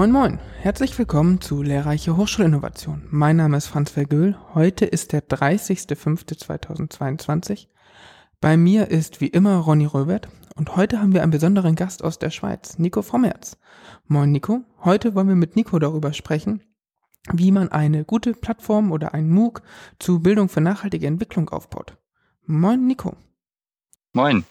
Moin Moin, herzlich willkommen zu Lehrreiche Hochschulinnovation. Mein Name ist Franz Vergöhl. Heute ist der 30.05.2022. Bei mir ist wie immer Ronny Röbert und heute haben wir einen besonderen Gast aus der Schweiz, Nico Frommerz. Moin Nico, heute wollen wir mit Nico darüber sprechen, wie man eine gute Plattform oder ein MOOC zu Bildung für nachhaltige Entwicklung aufbaut. Moin Nico. Moin.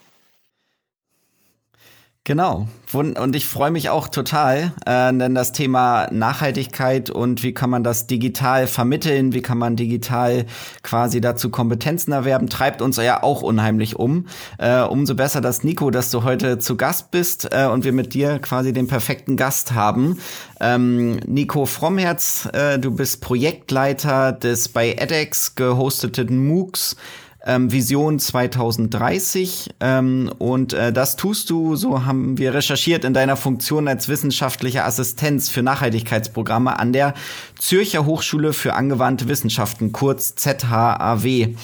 Genau. Und ich freue mich auch total, äh, denn das Thema Nachhaltigkeit und wie kann man das digital vermitteln, wie kann man digital quasi dazu Kompetenzen erwerben, treibt uns ja auch unheimlich um. Äh, umso besser, dass Nico, dass du heute zu Gast bist äh, und wir mit dir quasi den perfekten Gast haben. Ähm, Nico Frommherz, äh, du bist Projektleiter des bei edX gehosteten MOOCs ähm, Vision 2030. Ähm, und äh, das tust du, so haben wir recherchiert, in deiner Funktion als wissenschaftliche Assistenz für Nachhaltigkeitsprogramme an der Zürcher Hochschule für angewandte Wissenschaften, kurz ZHAW.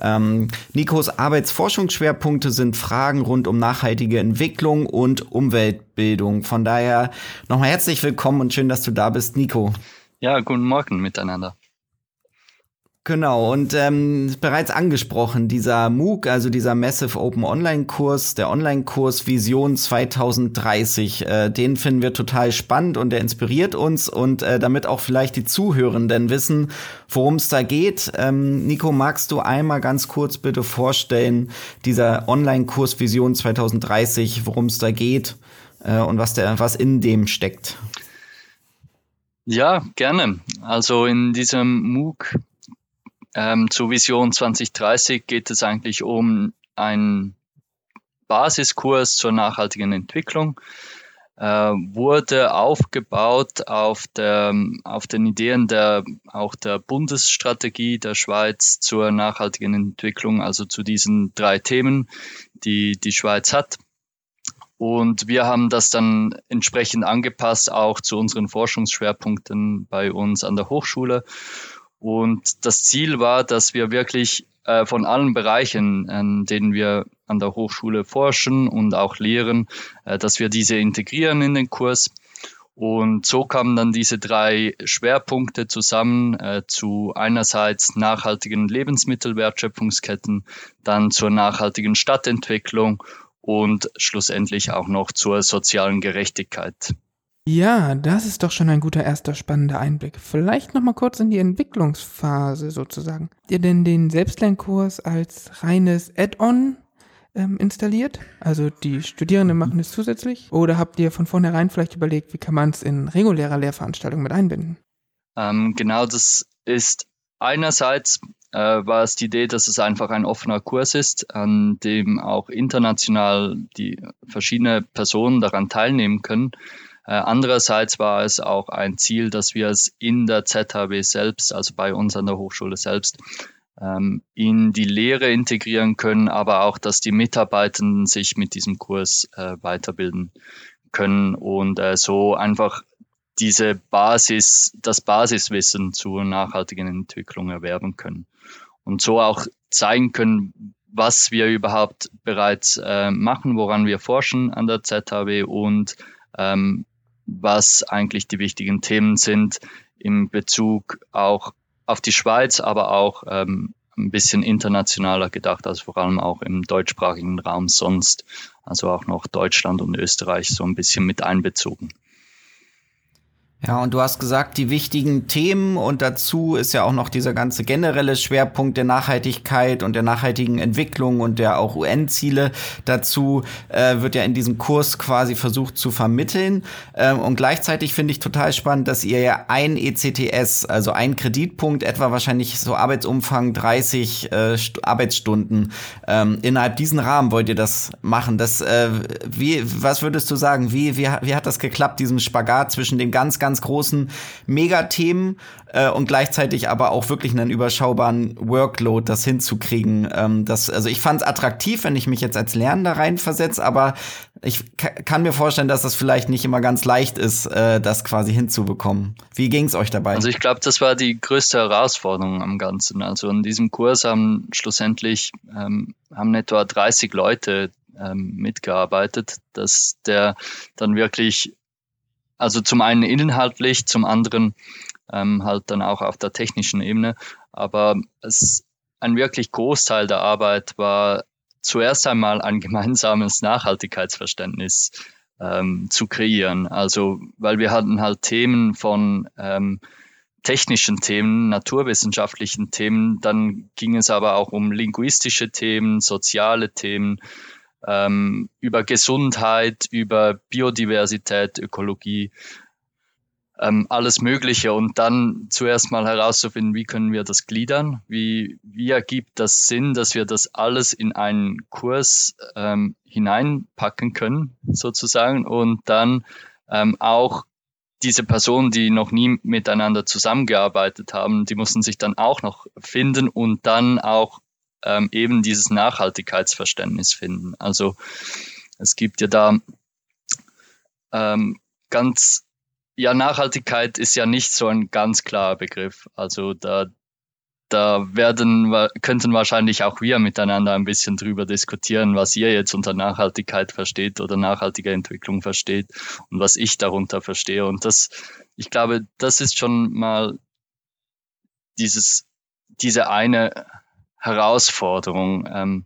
Ähm, Nikos Arbeitsforschungsschwerpunkte sind Fragen rund um nachhaltige Entwicklung und Umweltbildung. Von daher nochmal herzlich willkommen und schön, dass du da bist, Nico. Ja, guten Morgen miteinander. Genau, und ähm, bereits angesprochen, dieser MOOC, also dieser Massive Open Online-Kurs, der Online-Kurs Vision 2030, äh, den finden wir total spannend und der inspiriert uns und äh, damit auch vielleicht die Zuhörenden wissen, worum es da geht. Ähm, Nico, magst du einmal ganz kurz bitte vorstellen, dieser Online-Kurs Vision 2030, worum es da geht äh, und was, der, was in dem steckt? Ja, gerne. Also in diesem MOOC ähm, zu Vision 2030 geht es eigentlich um einen Basiskurs zur nachhaltigen Entwicklung. Äh, wurde aufgebaut auf, der, auf den Ideen der, auch der Bundesstrategie der Schweiz zur nachhaltigen Entwicklung, also zu diesen drei Themen, die die Schweiz hat. Und wir haben das dann entsprechend angepasst, auch zu unseren Forschungsschwerpunkten bei uns an der Hochschule und das Ziel war, dass wir wirklich äh, von allen Bereichen, in denen wir an der Hochschule forschen und auch lehren, äh, dass wir diese integrieren in den Kurs. Und so kamen dann diese drei Schwerpunkte zusammen äh, zu einerseits nachhaltigen Lebensmittelwertschöpfungsketten, dann zur nachhaltigen Stadtentwicklung und schlussendlich auch noch zur sozialen Gerechtigkeit. Ja, das ist doch schon ein guter erster spannender Einblick. Vielleicht noch mal kurz in die Entwicklungsphase sozusagen. Habt ihr denn den Selbstlernkurs als reines Add-on ähm, installiert? Also die Studierenden machen es zusätzlich? Oder habt ihr von vornherein vielleicht überlegt, wie kann man es in regulärer Lehrveranstaltungen mit einbinden? Ähm, genau, das ist einerseits äh, war es die Idee, dass es einfach ein offener Kurs ist, an dem auch international die verschiedene Personen daran teilnehmen können. Äh, andererseits war es auch ein Ziel, dass wir es in der ZHW selbst, also bei uns an der Hochschule selbst, ähm, in die Lehre integrieren können, aber auch, dass die Mitarbeitenden sich mit diesem Kurs äh, weiterbilden können und äh, so einfach diese Basis, das Basiswissen zur nachhaltigen Entwicklung erwerben können und so auch zeigen können, was wir überhaupt bereits äh, machen, woran wir forschen an der ZHW und ähm, was eigentlich die wichtigen Themen sind im Bezug auch auf die Schweiz, aber auch ähm, ein bisschen internationaler gedacht, also vor allem auch im deutschsprachigen Raum sonst, also auch noch Deutschland und Österreich so ein bisschen mit einbezogen. Ja, und du hast gesagt, die wichtigen Themen und dazu ist ja auch noch dieser ganze generelle Schwerpunkt der Nachhaltigkeit und der nachhaltigen Entwicklung und der auch UN-Ziele. Dazu äh, wird ja in diesem Kurs quasi versucht zu vermitteln. Ähm, und gleichzeitig finde ich total spannend, dass ihr ja ein ECTS, also ein Kreditpunkt, etwa wahrscheinlich so Arbeitsumfang 30 äh, Arbeitsstunden, ähm, innerhalb diesen Rahmen wollt ihr das machen. Das, äh, wie, was würdest du sagen? Wie, wie, wie hat das geklappt, diesem Spagat zwischen dem ganz, ganz ganz großen Megathemen äh, und gleichzeitig aber auch wirklich einen überschaubaren Workload, das hinzukriegen. Ähm, das, also ich fand es attraktiv, wenn ich mich jetzt als Lernender reinversetze, aber ich kann mir vorstellen, dass das vielleicht nicht immer ganz leicht ist, äh, das quasi hinzubekommen. Wie ging es euch dabei? Also ich glaube, das war die größte Herausforderung am Ganzen. Also in diesem Kurs haben schlussendlich ähm, haben etwa 30 Leute ähm, mitgearbeitet, dass der dann wirklich also zum einen inhaltlich, zum anderen ähm, halt dann auch auf der technischen Ebene. Aber es, ein wirklich Großteil der Arbeit war zuerst einmal ein gemeinsames Nachhaltigkeitsverständnis ähm, zu kreieren. Also, weil wir hatten halt Themen von ähm, technischen Themen, naturwissenschaftlichen Themen, dann ging es aber auch um linguistische Themen, soziale Themen, ähm, über Gesundheit, über Biodiversität, Ökologie, ähm, alles Mögliche. Und dann zuerst mal herauszufinden, wie können wir das gliedern, wie, wie ergibt das Sinn, dass wir das alles in einen Kurs ähm, hineinpacken können, sozusagen, und dann ähm, auch diese Personen, die noch nie miteinander zusammengearbeitet haben, die mussten sich dann auch noch finden und dann auch ähm, eben dieses Nachhaltigkeitsverständnis finden. Also es gibt ja da ähm, ganz, ja, Nachhaltigkeit ist ja nicht so ein ganz klarer Begriff. Also da, da werden, könnten wahrscheinlich auch wir miteinander ein bisschen drüber diskutieren, was ihr jetzt unter Nachhaltigkeit versteht oder nachhaltige Entwicklung versteht und was ich darunter verstehe. Und das, ich glaube, das ist schon mal dieses, diese eine Herausforderung. Ähm,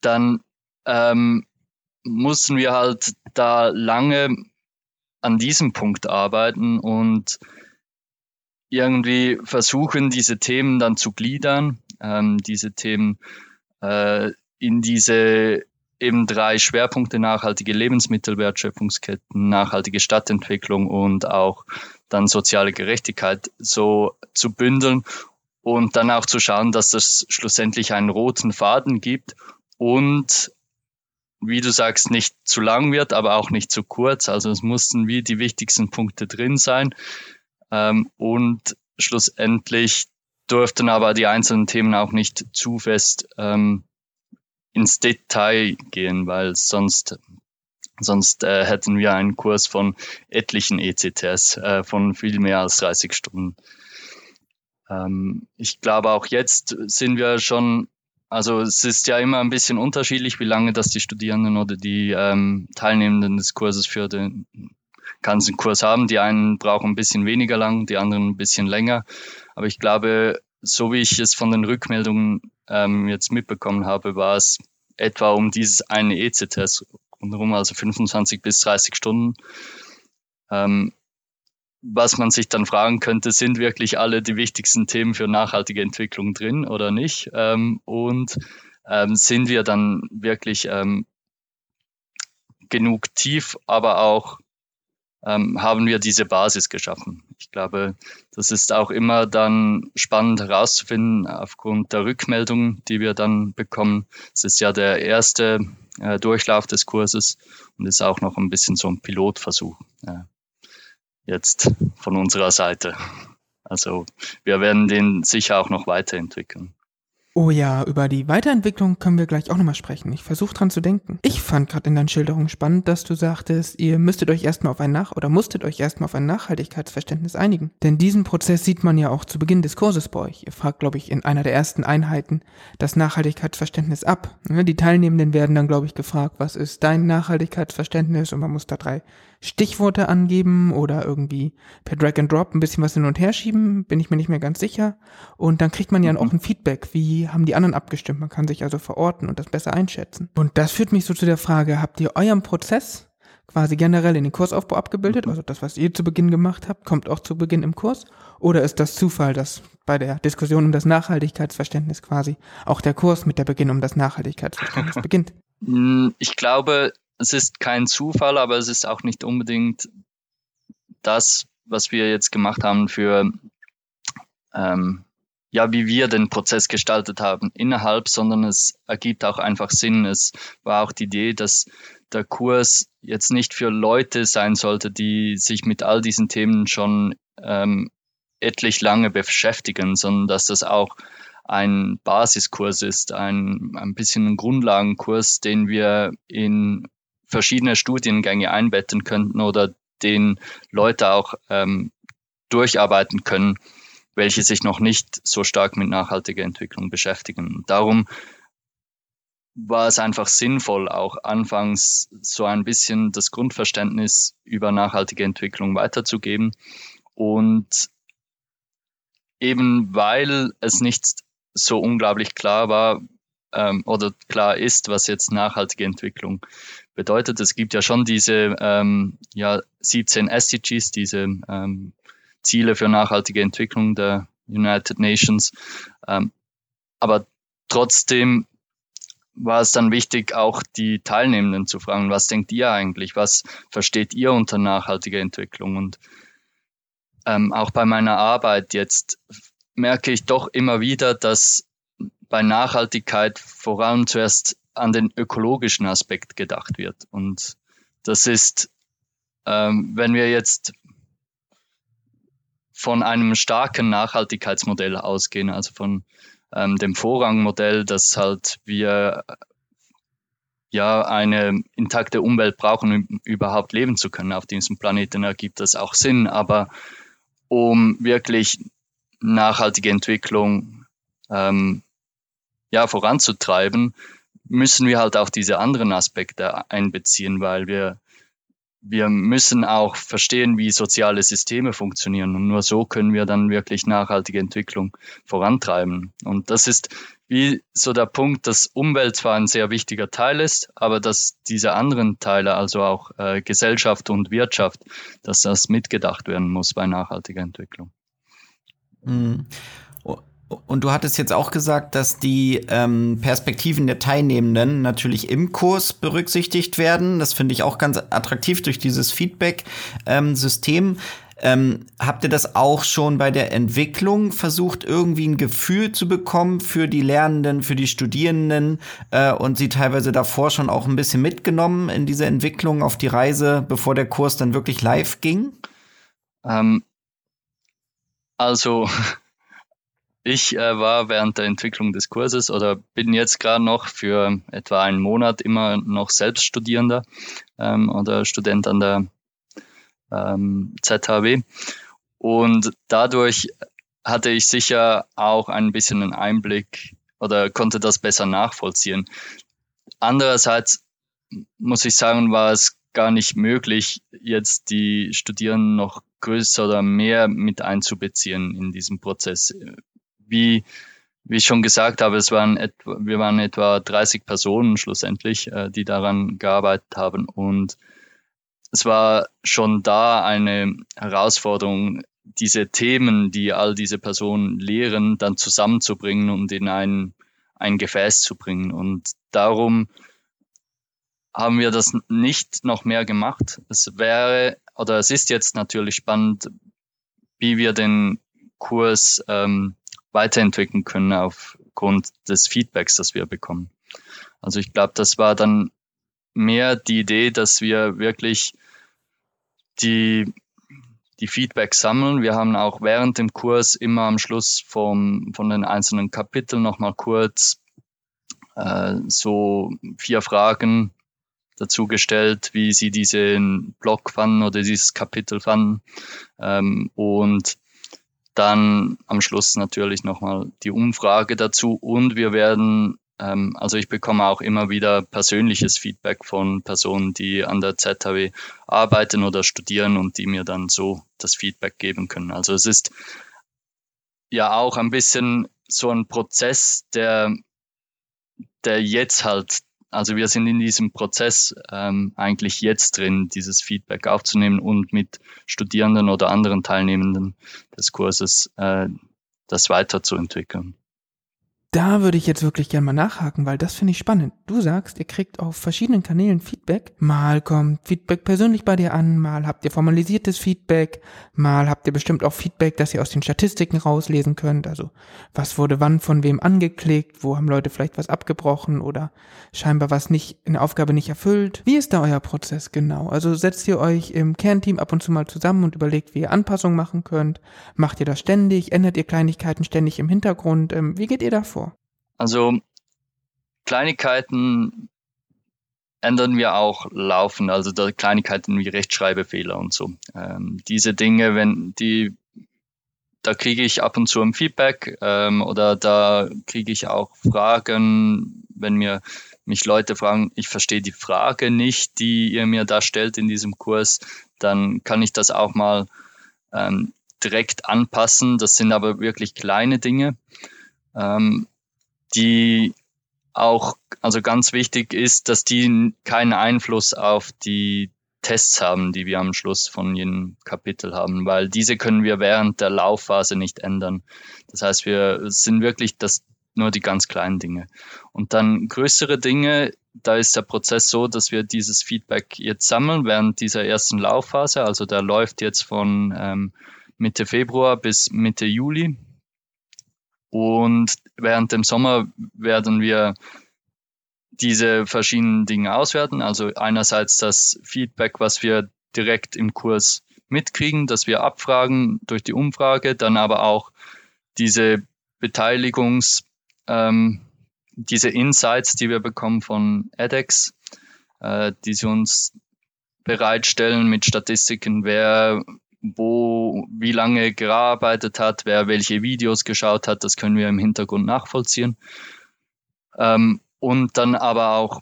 dann ähm, mussten wir halt da lange an diesem Punkt arbeiten und irgendwie versuchen, diese Themen dann zu gliedern, ähm, diese Themen äh, in diese eben drei Schwerpunkte nachhaltige Lebensmittelwertschöpfungsketten, nachhaltige Stadtentwicklung und auch dann soziale Gerechtigkeit so zu bündeln und dann auch zu schauen, dass es schlussendlich einen roten Faden gibt und wie du sagst, nicht zu lang wird, aber auch nicht zu kurz. Also es mussten wie die wichtigsten Punkte drin sein. Ähm, und schlussendlich durften aber die einzelnen Themen auch nicht zu fest ähm, ins Detail gehen, weil sonst sonst äh, hätten wir einen Kurs von etlichen ECTS äh, von viel mehr als 30 Stunden. Ähm, ich glaube, auch jetzt sind wir schon, also es ist ja immer ein bisschen unterschiedlich, wie lange das die Studierenden oder die ähm, Teilnehmenden des Kurses für den ganzen Kurs haben. Die einen brauchen ein bisschen weniger lang, die anderen ein bisschen länger. Aber ich glaube, so wie ich es von den Rückmeldungen ähm, jetzt mitbekommen habe, war es etwa um dieses eine ECTS rundherum, also 25 bis 30 Stunden. Ähm, was man sich dann fragen könnte, sind wirklich alle die wichtigsten Themen für nachhaltige Entwicklung drin oder nicht? Ähm, und ähm, sind wir dann wirklich ähm, genug tief, aber auch ähm, haben wir diese Basis geschaffen. Ich glaube, das ist auch immer dann spannend herauszufinden aufgrund der Rückmeldungen, die wir dann bekommen. Es ist ja der erste äh, Durchlauf des Kurses und ist auch noch ein bisschen so ein Pilotversuch. Ja jetzt von unserer Seite. Also wir werden den sicher auch noch weiterentwickeln. Oh ja, über die Weiterentwicklung können wir gleich auch nochmal sprechen. Ich versuche dran zu denken. Ich fand gerade in deinen Schilderungen spannend, dass du sagtest, ihr müsstet euch erstmal auf ein Nach- oder musstet euch erstmal auf ein Nachhaltigkeitsverständnis einigen. Denn diesen Prozess sieht man ja auch zu Beginn des Kurses bei euch. Ihr fragt, glaube ich, in einer der ersten Einheiten das Nachhaltigkeitsverständnis ab. Die Teilnehmenden werden dann, glaube ich, gefragt, was ist dein Nachhaltigkeitsverständnis? Und man muss da drei Stichworte angeben oder irgendwie per Drag and Drop ein bisschen was hin und her schieben, bin ich mir nicht mehr ganz sicher. Und dann kriegt man ja mhm. auch ein Feedback, wie haben die anderen abgestimmt. Man kann sich also verorten und das besser einschätzen. Und das führt mich so zu der Frage, habt ihr euren Prozess quasi generell in den Kursaufbau abgebildet? Also das, was ihr zu Beginn gemacht habt, kommt auch zu Beginn im Kurs? Oder ist das Zufall, dass bei der Diskussion um das Nachhaltigkeitsverständnis quasi auch der Kurs mit der Beginn um das Nachhaltigkeitsverständnis beginnt? Hm, ich glaube, es ist kein Zufall, aber es ist auch nicht unbedingt das, was wir jetzt gemacht haben für, ähm, ja, wie wir den Prozess gestaltet haben innerhalb, sondern es ergibt auch einfach Sinn. Es war auch die Idee, dass der Kurs jetzt nicht für Leute sein sollte, die sich mit all diesen Themen schon ähm, etlich lange beschäftigen, sondern dass das auch ein Basiskurs ist, ein, ein bisschen ein Grundlagenkurs, den wir in verschiedene Studiengänge einbetten könnten oder den Leute auch ähm, durcharbeiten können, welche sich noch nicht so stark mit nachhaltiger Entwicklung beschäftigen. Darum war es einfach sinnvoll, auch anfangs so ein bisschen das Grundverständnis über nachhaltige Entwicklung weiterzugeben. Und eben weil es nicht so unglaublich klar war ähm, oder klar ist, was jetzt nachhaltige Entwicklung bedeutet. Es gibt ja schon diese ähm, ja, 17 SDGs, diese ähm, Ziele für nachhaltige Entwicklung der United Nations. Ähm, aber trotzdem war es dann wichtig, auch die Teilnehmenden zu fragen, was denkt ihr eigentlich? Was versteht ihr unter nachhaltiger Entwicklung? Und ähm, auch bei meiner Arbeit jetzt merke ich doch immer wieder, dass bei Nachhaltigkeit vor allem zuerst an den ökologischen Aspekt gedacht wird. Und das ist, ähm, wenn wir jetzt von einem starken Nachhaltigkeitsmodell ausgehen, also von ähm, dem Vorrangmodell, dass halt wir ja eine intakte Umwelt brauchen, um überhaupt leben zu können auf diesem Planeten, ergibt das auch Sinn. Aber um wirklich nachhaltige Entwicklung ähm, ja, voranzutreiben, müssen wir halt auch diese anderen Aspekte einbeziehen, weil wir wir müssen auch verstehen, wie soziale Systeme funktionieren. Und nur so können wir dann wirklich nachhaltige Entwicklung vorantreiben. Und das ist wie so der Punkt, dass Umwelt zwar ein sehr wichtiger Teil ist, aber dass diese anderen Teile, also auch äh, Gesellschaft und Wirtschaft, dass das mitgedacht werden muss bei nachhaltiger Entwicklung. Mhm. Und du hattest jetzt auch gesagt, dass die ähm, Perspektiven der Teilnehmenden natürlich im Kurs berücksichtigt werden. Das finde ich auch ganz attraktiv durch dieses Feedback-System. Ähm, ähm, habt ihr das auch schon bei der Entwicklung versucht, irgendwie ein Gefühl zu bekommen für die Lernenden, für die Studierenden äh, und sie teilweise davor schon auch ein bisschen mitgenommen in diese Entwicklung auf die Reise, bevor der Kurs dann wirklich live ging? Ähm, also ich äh, war während der Entwicklung des Kurses oder bin jetzt gerade noch für etwa einen Monat immer noch Selbststudierender ähm, oder Student an der ähm, ZHW. Und dadurch hatte ich sicher auch ein bisschen einen Einblick oder konnte das besser nachvollziehen. Andererseits muss ich sagen, war es gar nicht möglich, jetzt die Studierenden noch größer oder mehr mit einzubeziehen in diesem Prozess wie, wie ich schon gesagt habe, es waren etwa, wir waren etwa 30 Personen schlussendlich, äh, die daran gearbeitet haben. Und es war schon da eine Herausforderung, diese Themen, die all diese Personen lehren, dann zusammenzubringen und in ein, ein Gefäß zu bringen. Und darum haben wir das nicht noch mehr gemacht. Es wäre, oder es ist jetzt natürlich spannend, wie wir den Kurs ähm, weiterentwickeln können aufgrund des Feedbacks, das wir bekommen. Also ich glaube, das war dann mehr die Idee, dass wir wirklich die, die Feedback sammeln. Wir haben auch während dem Kurs immer am Schluss vom, von den einzelnen Kapiteln nochmal kurz äh, so vier Fragen dazu gestellt, wie sie diesen Blog fanden oder dieses Kapitel fanden. Ähm, und dann am Schluss natürlich nochmal die Umfrage dazu und wir werden, ähm, also ich bekomme auch immer wieder persönliches Feedback von Personen, die an der ZHW arbeiten oder studieren und die mir dann so das Feedback geben können. Also es ist ja auch ein bisschen so ein Prozess, der, der jetzt halt also wir sind in diesem Prozess ähm, eigentlich jetzt drin, dieses Feedback aufzunehmen und mit Studierenden oder anderen Teilnehmenden des Kurses äh, das weiterzuentwickeln. Da würde ich jetzt wirklich gerne mal nachhaken, weil das finde ich spannend. Du sagst, ihr kriegt auf verschiedenen Kanälen Feedback. Mal kommt Feedback persönlich bei dir an, mal habt ihr formalisiertes Feedback, mal habt ihr bestimmt auch Feedback, das ihr aus den Statistiken rauslesen könnt. Also was wurde wann von wem angeklickt, wo haben Leute vielleicht was abgebrochen oder scheinbar was nicht in der Aufgabe nicht erfüllt. Wie ist da euer Prozess genau? Also setzt ihr euch im Kernteam ab und zu mal zusammen und überlegt, wie ihr Anpassungen machen könnt? Macht ihr das ständig? Ändert ihr Kleinigkeiten ständig im Hintergrund? Ähm, wie geht ihr da vor? Also Kleinigkeiten ändern wir auch laufend, also da Kleinigkeiten wie Rechtschreibfehler und so. Ähm, diese Dinge, wenn die, da kriege ich ab und zu ein Feedback ähm, oder da kriege ich auch Fragen, wenn mir mich Leute fragen, ich verstehe die Frage nicht, die ihr mir da stellt in diesem Kurs, dann kann ich das auch mal ähm, direkt anpassen. Das sind aber wirklich kleine Dinge, ähm, die auch, also ganz wichtig ist, dass die keinen Einfluss auf die Tests haben, die wir am Schluss von jedem Kapitel haben, weil diese können wir während der Laufphase nicht ändern. Das heißt, wir sind wirklich das, nur die ganz kleinen Dinge. Und dann größere Dinge, da ist der Prozess so, dass wir dieses Feedback jetzt sammeln während dieser ersten Laufphase. Also der läuft jetzt von ähm, Mitte Februar bis Mitte Juli. Und während dem Sommer werden wir diese verschiedenen Dinge auswerten. Also einerseits das Feedback, was wir direkt im Kurs mitkriegen, dass wir abfragen durch die Umfrage, dann aber auch diese Beteiligungs, ähm, diese Insights, die wir bekommen von edX, äh, die sie uns bereitstellen mit Statistiken, wer wo, wie lange gearbeitet hat, wer welche Videos geschaut hat, das können wir im Hintergrund nachvollziehen. Ähm, und dann aber auch,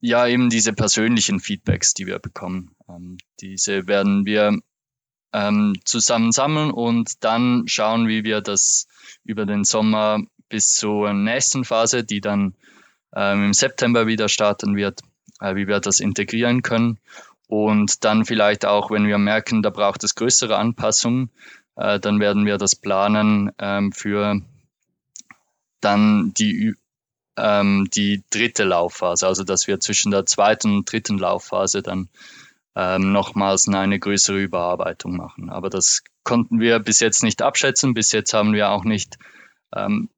ja, eben diese persönlichen Feedbacks, die wir bekommen. Ähm, diese werden wir ähm, zusammen sammeln und dann schauen, wie wir das über den Sommer bis zur nächsten Phase, die dann ähm, im September wieder starten wird, äh, wie wir das integrieren können und dann vielleicht auch, wenn wir merken, da braucht es größere Anpassungen, äh, dann werden wir das planen ähm, für dann die, ähm, die dritte Laufphase, also dass wir zwischen der zweiten und dritten Laufphase dann ähm, nochmals eine größere Überarbeitung machen. Aber das konnten wir bis jetzt nicht abschätzen. Bis jetzt haben wir auch nicht ähm,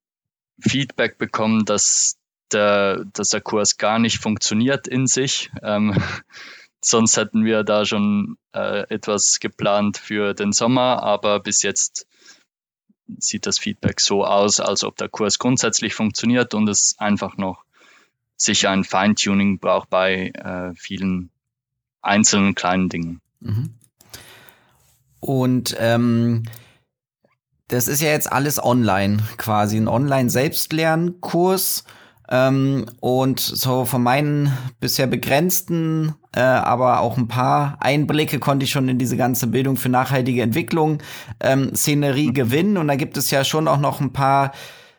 Feedback bekommen, dass der, dass der Kurs gar nicht funktioniert in sich. Ähm, Sonst hätten wir da schon äh, etwas geplant für den Sommer, aber bis jetzt sieht das Feedback so aus, als ob der Kurs grundsätzlich funktioniert und es einfach noch sicher ein Feintuning braucht bei äh, vielen einzelnen kleinen Dingen. Mhm. Und ähm, das ist ja jetzt alles online, quasi ein Online-Selbstlernkurs. Ähm, und so von meinen bisher begrenzten, äh, aber auch ein paar Einblicke konnte ich schon in diese ganze Bildung für nachhaltige Entwicklung ähm, Szenerie mhm. gewinnen. Und da gibt es ja schon auch noch ein paar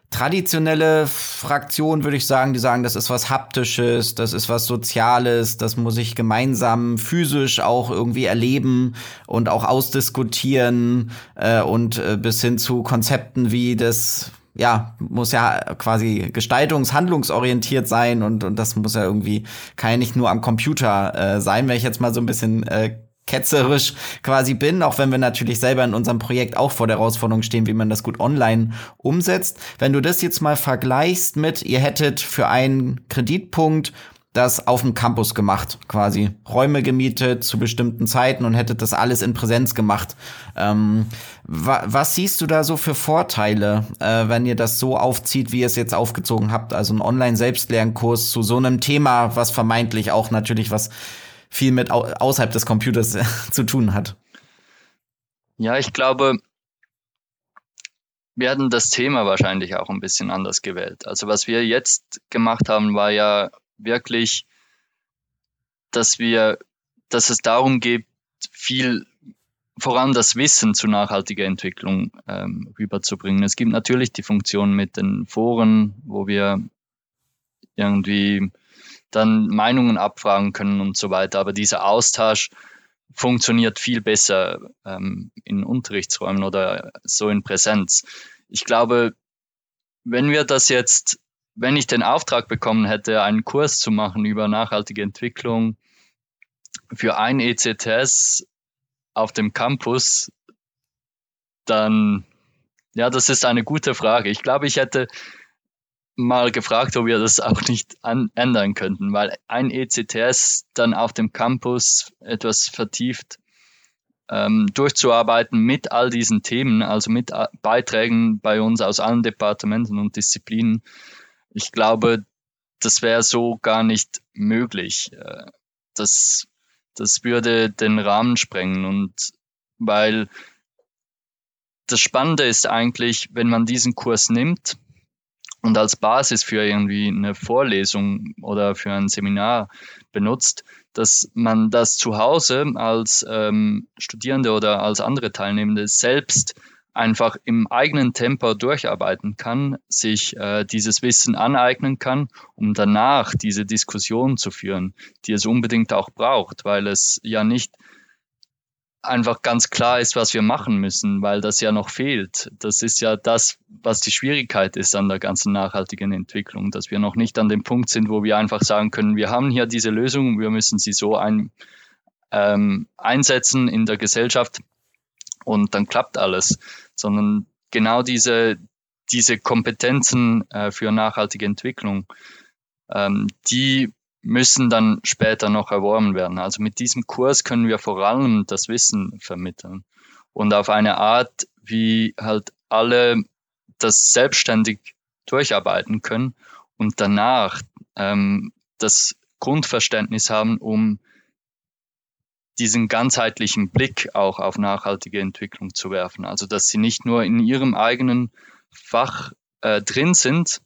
traditionelle Fraktionen, würde ich sagen, die sagen, das ist was Haptisches, das ist was Soziales, das muss ich gemeinsam physisch auch irgendwie erleben und auch ausdiskutieren äh, und äh, bis hin zu Konzepten wie das ja, muss ja quasi gestaltungs-handlungsorientiert sein und, und das muss ja irgendwie, kann ja nicht nur am Computer äh, sein, wenn ich jetzt mal so ein bisschen äh, ketzerisch quasi bin, auch wenn wir natürlich selber in unserem Projekt auch vor der Herausforderung stehen, wie man das gut online umsetzt. Wenn du das jetzt mal vergleichst mit, ihr hättet für einen Kreditpunkt das auf dem Campus gemacht, quasi Räume gemietet zu bestimmten Zeiten und hättet das alles in Präsenz gemacht. Ähm, wa was siehst du da so für Vorteile, äh, wenn ihr das so aufzieht, wie ihr es jetzt aufgezogen habt? Also ein Online-Selbstlernkurs zu so einem Thema, was vermeintlich auch natürlich was viel mit au außerhalb des Computers zu tun hat. Ja, ich glaube, wir hatten das Thema wahrscheinlich auch ein bisschen anders gewählt. Also was wir jetzt gemacht haben, war ja wirklich, dass wir, dass es darum geht, viel voran das Wissen zu nachhaltiger Entwicklung ähm, rüberzubringen. Es gibt natürlich die Funktion mit den Foren, wo wir irgendwie dann Meinungen abfragen können und so weiter. Aber dieser Austausch funktioniert viel besser ähm, in Unterrichtsräumen oder so in Präsenz. Ich glaube, wenn wir das jetzt wenn ich den Auftrag bekommen hätte, einen Kurs zu machen über nachhaltige Entwicklung für ein ECTS auf dem Campus, dann, ja, das ist eine gute Frage. Ich glaube, ich hätte mal gefragt, ob wir das auch nicht an, ändern könnten, weil ein ECTS dann auf dem Campus etwas vertieft ähm, durchzuarbeiten mit all diesen Themen, also mit äh, Beiträgen bei uns aus allen Departementen und Disziplinen, ich glaube, das wäre so gar nicht möglich. Äh, das, das würde den Rahmen sprengen und weil das Spannende ist eigentlich, wenn man diesen Kurs nimmt und als Basis für irgendwie eine Vorlesung oder für ein Seminar benutzt, dass man das zu Hause als ähm, Studierende oder als andere Teilnehmende selbst einfach im eigenen Tempo durcharbeiten kann, sich äh, dieses Wissen aneignen kann, um danach diese Diskussion zu führen, die es unbedingt auch braucht, weil es ja nicht einfach ganz klar ist, was wir machen müssen, weil das ja noch fehlt. Das ist ja das, was die Schwierigkeit ist an der ganzen nachhaltigen Entwicklung, dass wir noch nicht an dem Punkt sind, wo wir einfach sagen können, wir haben hier diese Lösung, wir müssen sie so ein, ähm, einsetzen in der Gesellschaft und dann klappt alles, sondern genau diese, diese Kompetenzen äh, für nachhaltige Entwicklung, ähm, die müssen dann später noch erworben werden. Also mit diesem Kurs können wir vor allem das Wissen vermitteln und auf eine Art, wie halt alle das selbstständig durcharbeiten können und danach ähm, das Grundverständnis haben, um diesen ganzheitlichen Blick auch auf nachhaltige Entwicklung zu werfen. Also dass sie nicht nur in ihrem eigenen Fach äh, drin sind,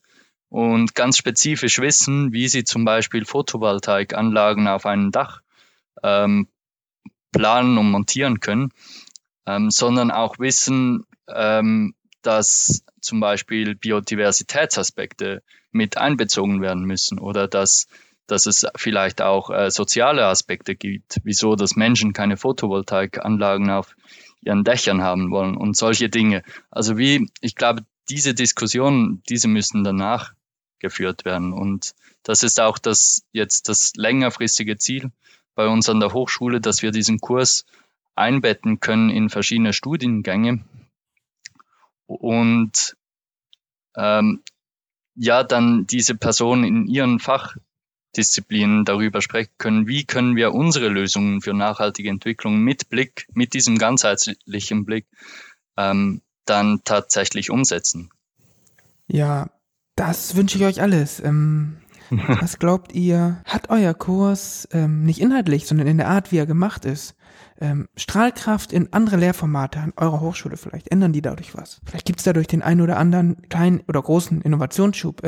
und ganz spezifisch wissen, wie sie zum Beispiel Photovoltaikanlagen auf einem Dach ähm, planen und montieren können, ähm, sondern auch wissen, ähm, dass zum Beispiel Biodiversitätsaspekte mit einbezogen werden müssen oder dass, dass es vielleicht auch äh, soziale Aspekte gibt, wieso dass Menschen keine Photovoltaikanlagen auf ihren Dächern haben wollen und solche Dinge. Also wie, ich glaube, diese Diskussionen, diese müssen danach geführt werden. Und das ist auch das jetzt das längerfristige Ziel bei uns an der Hochschule, dass wir diesen Kurs einbetten können in verschiedene Studiengänge und ähm, ja, dann diese Personen in ihren Fachdisziplinen darüber sprechen können, wie können wir unsere Lösungen für nachhaltige Entwicklung mit Blick, mit diesem ganzheitlichen Blick ähm, dann tatsächlich umsetzen. Ja, das wünsche ich euch alles. Ähm, was glaubt ihr, hat euer Kurs ähm, nicht inhaltlich, sondern in der Art, wie er gemacht ist, ähm, Strahlkraft in andere Lehrformate an eurer Hochschule vielleicht? Ändern die dadurch was? Vielleicht gibt es dadurch den einen oder anderen kleinen oder großen Innovationsschub.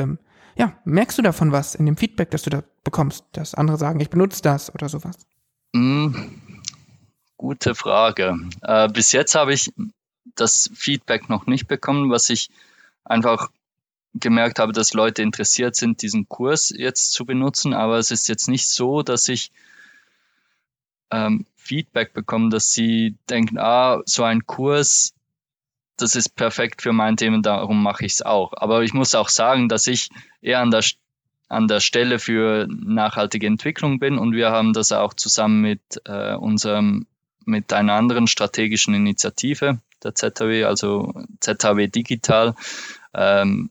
Ja, merkst du davon was in dem Feedback, das du da bekommst, dass andere sagen, ich benutze das oder sowas? Mm, gute Frage. Äh, bis jetzt habe ich das Feedback noch nicht bekommen, was ich einfach gemerkt habe, dass Leute interessiert sind, diesen Kurs jetzt zu benutzen, aber es ist jetzt nicht so, dass ich ähm, Feedback bekomme, dass sie denken, ah, so ein Kurs, das ist perfekt für mein Thema, darum mache ich es auch. Aber ich muss auch sagen, dass ich eher an der an der Stelle für nachhaltige Entwicklung bin und wir haben das auch zusammen mit äh, unserem mit einer anderen strategischen Initiative der ZHW, also ZHW Digital, ähm,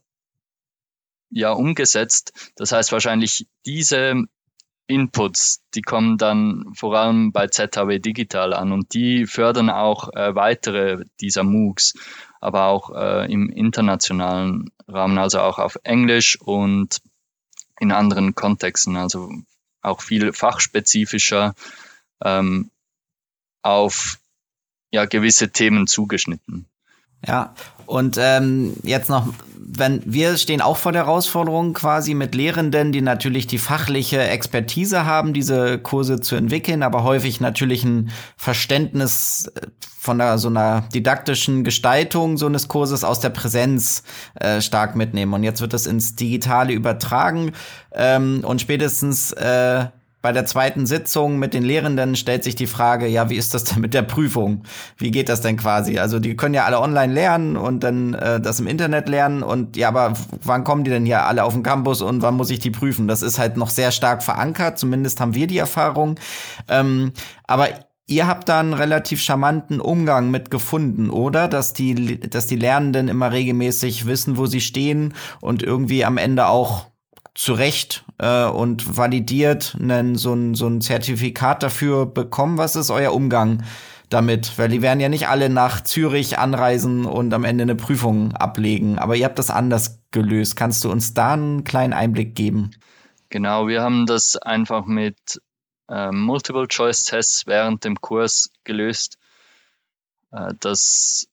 ja umgesetzt. Das heißt wahrscheinlich diese Inputs, die kommen dann vor allem bei ZHW Digital an und die fördern auch äh, weitere dieser MOOCs, aber auch äh, im internationalen Rahmen, also auch auf Englisch und in anderen Kontexten, also auch viel fachspezifischer ähm, auf ja, gewisse Themen zugeschnitten. Ja, und ähm, jetzt noch, wenn wir stehen auch vor der Herausforderung quasi mit Lehrenden, die natürlich die fachliche Expertise haben, diese Kurse zu entwickeln, aber häufig natürlich ein Verständnis äh, von der, so einer didaktischen Gestaltung so eines Kurses aus der Präsenz äh, stark mitnehmen. Und jetzt wird das ins Digitale übertragen ähm, und spätestens äh, bei der zweiten Sitzung mit den Lehrenden stellt sich die Frage, ja, wie ist das denn mit der Prüfung? Wie geht das denn quasi? Also die können ja alle online lernen und dann äh, das im Internet lernen und ja, aber wann kommen die denn hier alle auf den Campus und wann muss ich die prüfen? Das ist halt noch sehr stark verankert, zumindest haben wir die Erfahrung. Ähm, aber Ihr habt da einen relativ charmanten Umgang mit gefunden, oder? Dass die, dass die Lernenden immer regelmäßig wissen, wo sie stehen und irgendwie am Ende auch zurecht äh, und validiert einen, so, ein, so ein Zertifikat dafür bekommen? Was ist euer Umgang damit? Weil die werden ja nicht alle nach Zürich anreisen und am Ende eine Prüfung ablegen. Aber ihr habt das anders gelöst. Kannst du uns da einen kleinen Einblick geben? Genau, wir haben das einfach mit äh, Multiple-Choice-Tests während dem Kurs gelöst, äh, dass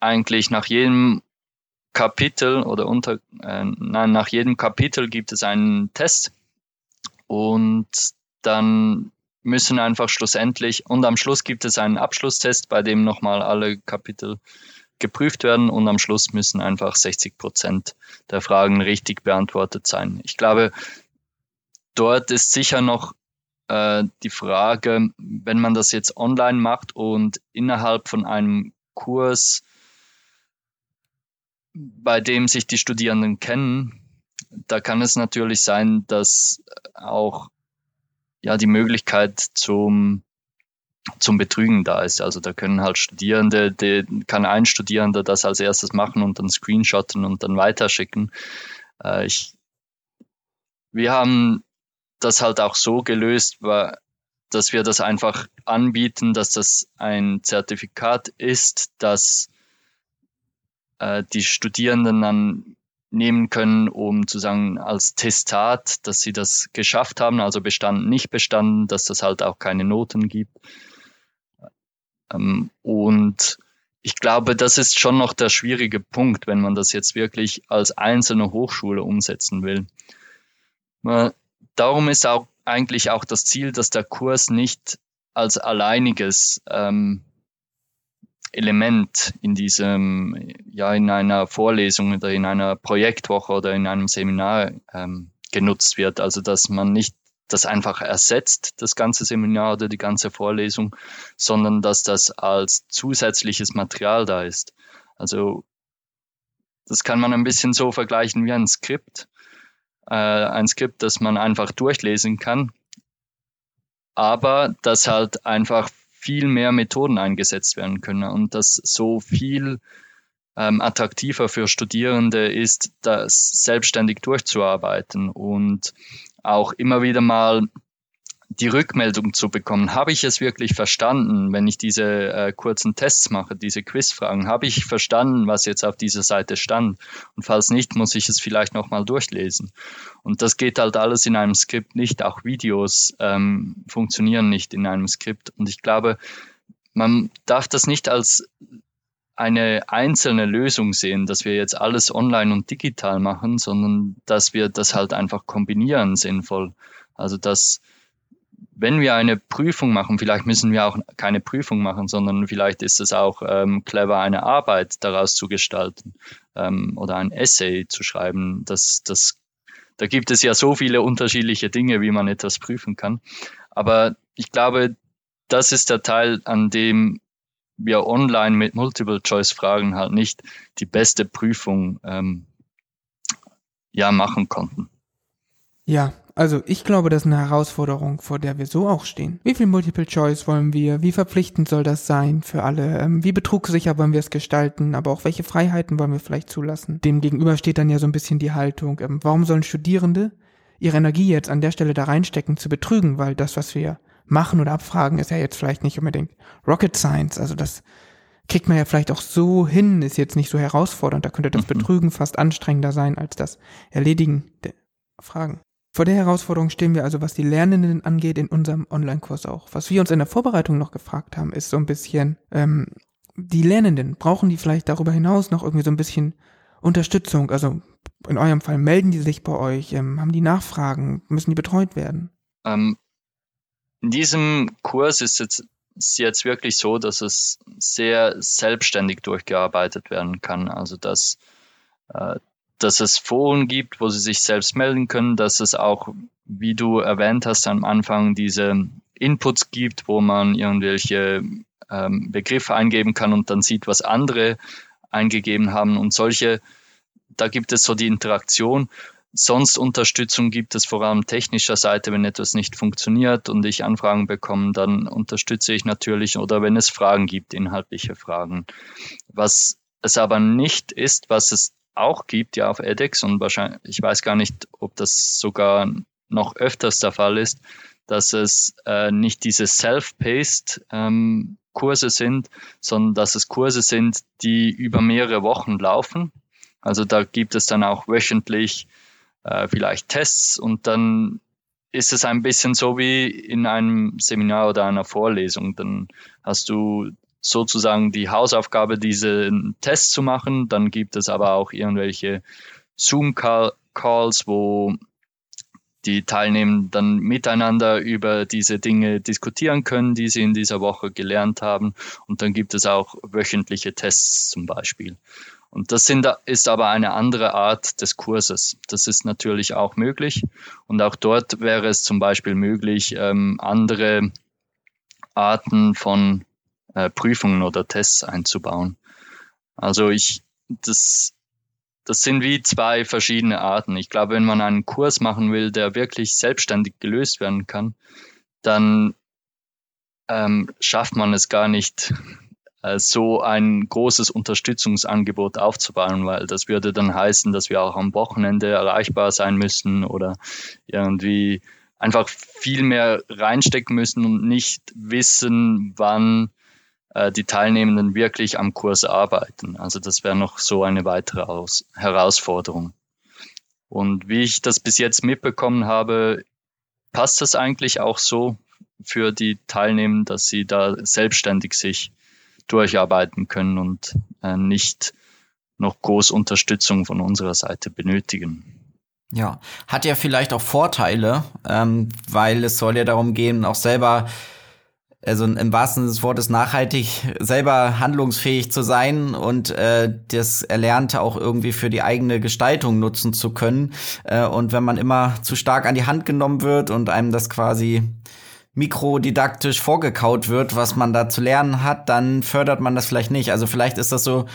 eigentlich nach jedem Kapitel oder unter, äh, nein, nach jedem Kapitel gibt es einen Test und dann müssen einfach schlussendlich und am Schluss gibt es einen Abschlusstest, bei dem nochmal alle Kapitel geprüft werden und am Schluss müssen einfach 60 Prozent der Fragen richtig beantwortet sein. Ich glaube, dort ist sicher noch äh, die Frage, wenn man das jetzt online macht und innerhalb von einem Kurs, bei dem sich die Studierenden kennen, da kann es natürlich sein, dass auch ja die Möglichkeit zum zum Betrügen da ist. Also da können halt Studierende, die, kann ein Studierender das als erstes machen und dann screenshotten und dann weiterschicken. Äh, ich, wir haben das halt auch so gelöst, war, dass wir das einfach anbieten, dass das ein Zertifikat ist, dass äh, die Studierenden dann nehmen können, um zu sagen, als Testat, dass sie das geschafft haben, also bestanden, nicht bestanden, dass das halt auch keine Noten gibt. Ähm, und ich glaube, das ist schon noch der schwierige Punkt, wenn man das jetzt wirklich als einzelne Hochschule umsetzen will. Darum ist auch eigentlich auch das Ziel, dass der Kurs nicht als alleiniges ähm, Element in diesem, ja, in einer Vorlesung oder in einer Projektwoche oder in einem Seminar ähm, genutzt wird. Also, dass man nicht das einfach ersetzt, das ganze Seminar oder die ganze Vorlesung, sondern dass das als zusätzliches Material da ist. Also das kann man ein bisschen so vergleichen wie ein Skript. Äh, ein Skript, das man einfach durchlesen kann, aber dass halt einfach viel mehr Methoden eingesetzt werden können und dass so viel ähm, attraktiver für Studierende ist, das selbstständig durchzuarbeiten und auch immer wieder mal die Rückmeldung zu bekommen, habe ich es wirklich verstanden, wenn ich diese äh, kurzen Tests mache, diese Quizfragen, habe ich verstanden, was jetzt auf dieser Seite stand? Und falls nicht, muss ich es vielleicht nochmal durchlesen. Und das geht halt alles in einem Skript nicht. Auch Videos ähm, funktionieren nicht in einem Skript. Und ich glaube, man darf das nicht als eine einzelne Lösung sehen, dass wir jetzt alles online und digital machen, sondern dass wir das halt einfach kombinieren sinnvoll. Also dass wenn wir eine Prüfung machen, vielleicht müssen wir auch keine Prüfung machen, sondern vielleicht ist es auch ähm, clever, eine Arbeit daraus zu gestalten ähm, oder ein Essay zu schreiben. Das, das, da gibt es ja so viele unterschiedliche Dinge, wie man etwas prüfen kann. Aber ich glaube, das ist der Teil, an dem wir online mit Multiple-Choice-Fragen halt nicht die beste Prüfung ähm, ja machen konnten. Ja, also ich glaube, das ist eine Herausforderung, vor der wir so auch stehen. Wie viel Multiple Choice wollen wir? Wie verpflichtend soll das sein für alle? Ähm, wie betrugsicher wollen wir es gestalten? Aber auch welche Freiheiten wollen wir vielleicht zulassen? Dem gegenüber steht dann ja so ein bisschen die Haltung. Ähm, warum sollen Studierende ihre Energie jetzt an der Stelle da reinstecken, zu betrügen? Weil das, was wir machen oder abfragen, ist ja jetzt vielleicht nicht unbedingt Rocket Science. Also das kriegt man ja vielleicht auch so hin, ist jetzt nicht so herausfordernd. Da könnte das mhm. Betrügen fast anstrengender sein als das Erledigen der Fragen. Vor der Herausforderung stehen wir also, was die Lernenden angeht, in unserem Online-Kurs auch. Was wir uns in der Vorbereitung noch gefragt haben, ist so ein bisschen, ähm, die Lernenden, brauchen die vielleicht darüber hinaus noch irgendwie so ein bisschen Unterstützung? Also in eurem Fall, melden die sich bei euch? Ähm, haben die Nachfragen? Müssen die betreut werden? Ähm, in diesem Kurs ist jetzt, ist jetzt wirklich so, dass es sehr selbstständig durchgearbeitet werden kann. Also dass, äh, dass es Foren gibt, wo sie sich selbst melden können, dass es auch, wie du erwähnt hast am Anfang, diese Inputs gibt, wo man irgendwelche ähm, Begriffe eingeben kann und dann sieht, was andere eingegeben haben und solche, da gibt es so die Interaktion Sonst Unterstützung gibt es vor allem technischer Seite, wenn etwas nicht funktioniert und ich Anfragen bekomme, dann unterstütze ich natürlich oder wenn es Fragen gibt, inhaltliche Fragen. Was es aber nicht ist, was es auch gibt, ja auf edX und wahrscheinlich, ich weiß gar nicht, ob das sogar noch öfters der Fall ist, dass es äh, nicht diese Self-Paced ähm, Kurse sind, sondern dass es Kurse sind, die über mehrere Wochen laufen. Also da gibt es dann auch wöchentlich äh, vielleicht Tests und dann ist es ein bisschen so wie in einem Seminar oder einer Vorlesung. Dann hast du sozusagen die Hausaufgabe, diese Tests zu machen. Dann gibt es aber auch irgendwelche Zoom-Calls, wo die Teilnehmer dann miteinander über diese Dinge diskutieren können, die sie in dieser Woche gelernt haben. Und dann gibt es auch wöchentliche Tests zum Beispiel. Und das sind, ist aber eine andere Art des Kurses. Das ist natürlich auch möglich. Und auch dort wäre es zum Beispiel möglich, ähm, andere Arten von äh, Prüfungen oder Tests einzubauen. Also ich, das, das sind wie zwei verschiedene Arten. Ich glaube, wenn man einen Kurs machen will, der wirklich selbstständig gelöst werden kann, dann ähm, schafft man es gar nicht, äh, so ein großes Unterstützungsangebot aufzubauen, weil das würde dann heißen, dass wir auch am Wochenende erreichbar sein müssen oder irgendwie einfach viel mehr reinstecken müssen und nicht wissen, wann äh, die Teilnehmenden wirklich am Kurs arbeiten. Also das wäre noch so eine weitere Aus Herausforderung. Und wie ich das bis jetzt mitbekommen habe, passt das eigentlich auch so für die Teilnehmer, dass sie da selbstständig sich durcharbeiten können und äh, nicht noch groß Unterstützung von unserer Seite benötigen. Ja, hat ja vielleicht auch Vorteile, ähm, weil es soll ja darum gehen, auch selber, also im wahrsten Sinne des Wortes nachhaltig, selber handlungsfähig zu sein und äh, das Erlernte auch irgendwie für die eigene Gestaltung nutzen zu können. Äh, und wenn man immer zu stark an die Hand genommen wird und einem das quasi mikrodidaktisch vorgekaut wird, was man da zu lernen hat, dann fördert man das vielleicht nicht. Also vielleicht ist das so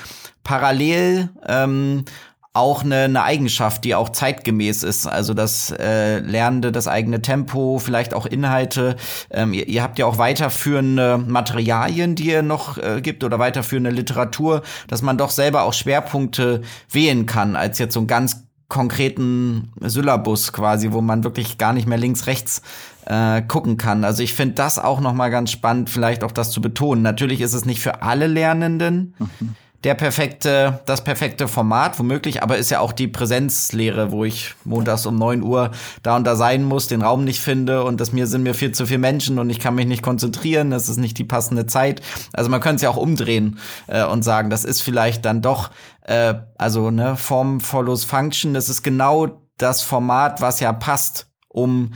parallel ähm, auch eine, eine Eigenschaft, die auch zeitgemäß ist. Also das äh, Lernende, das eigene Tempo, vielleicht auch Inhalte. Ähm, ihr, ihr habt ja auch weiterführende Materialien, die ihr noch äh, gibt oder weiterführende Literatur, dass man doch selber auch Schwerpunkte wählen kann, als jetzt so ein ganz konkreten Syllabus quasi, wo man wirklich gar nicht mehr links, rechts äh, gucken kann. Also ich finde das auch noch mal ganz spannend, vielleicht auch das zu betonen. Natürlich ist es nicht für alle Lernenden mhm. Der perfekte, das perfekte Format, womöglich, aber ist ja auch die Präsenzlehre, wo ich montags um neun Uhr da und da sein muss, den Raum nicht finde und das mir sind mir viel zu viele Menschen und ich kann mich nicht konzentrieren, das ist nicht die passende Zeit. Also man könnte es ja auch umdrehen äh, und sagen, das ist vielleicht dann doch, äh, also ne, Form follows Function, das ist genau das Format, was ja passt, um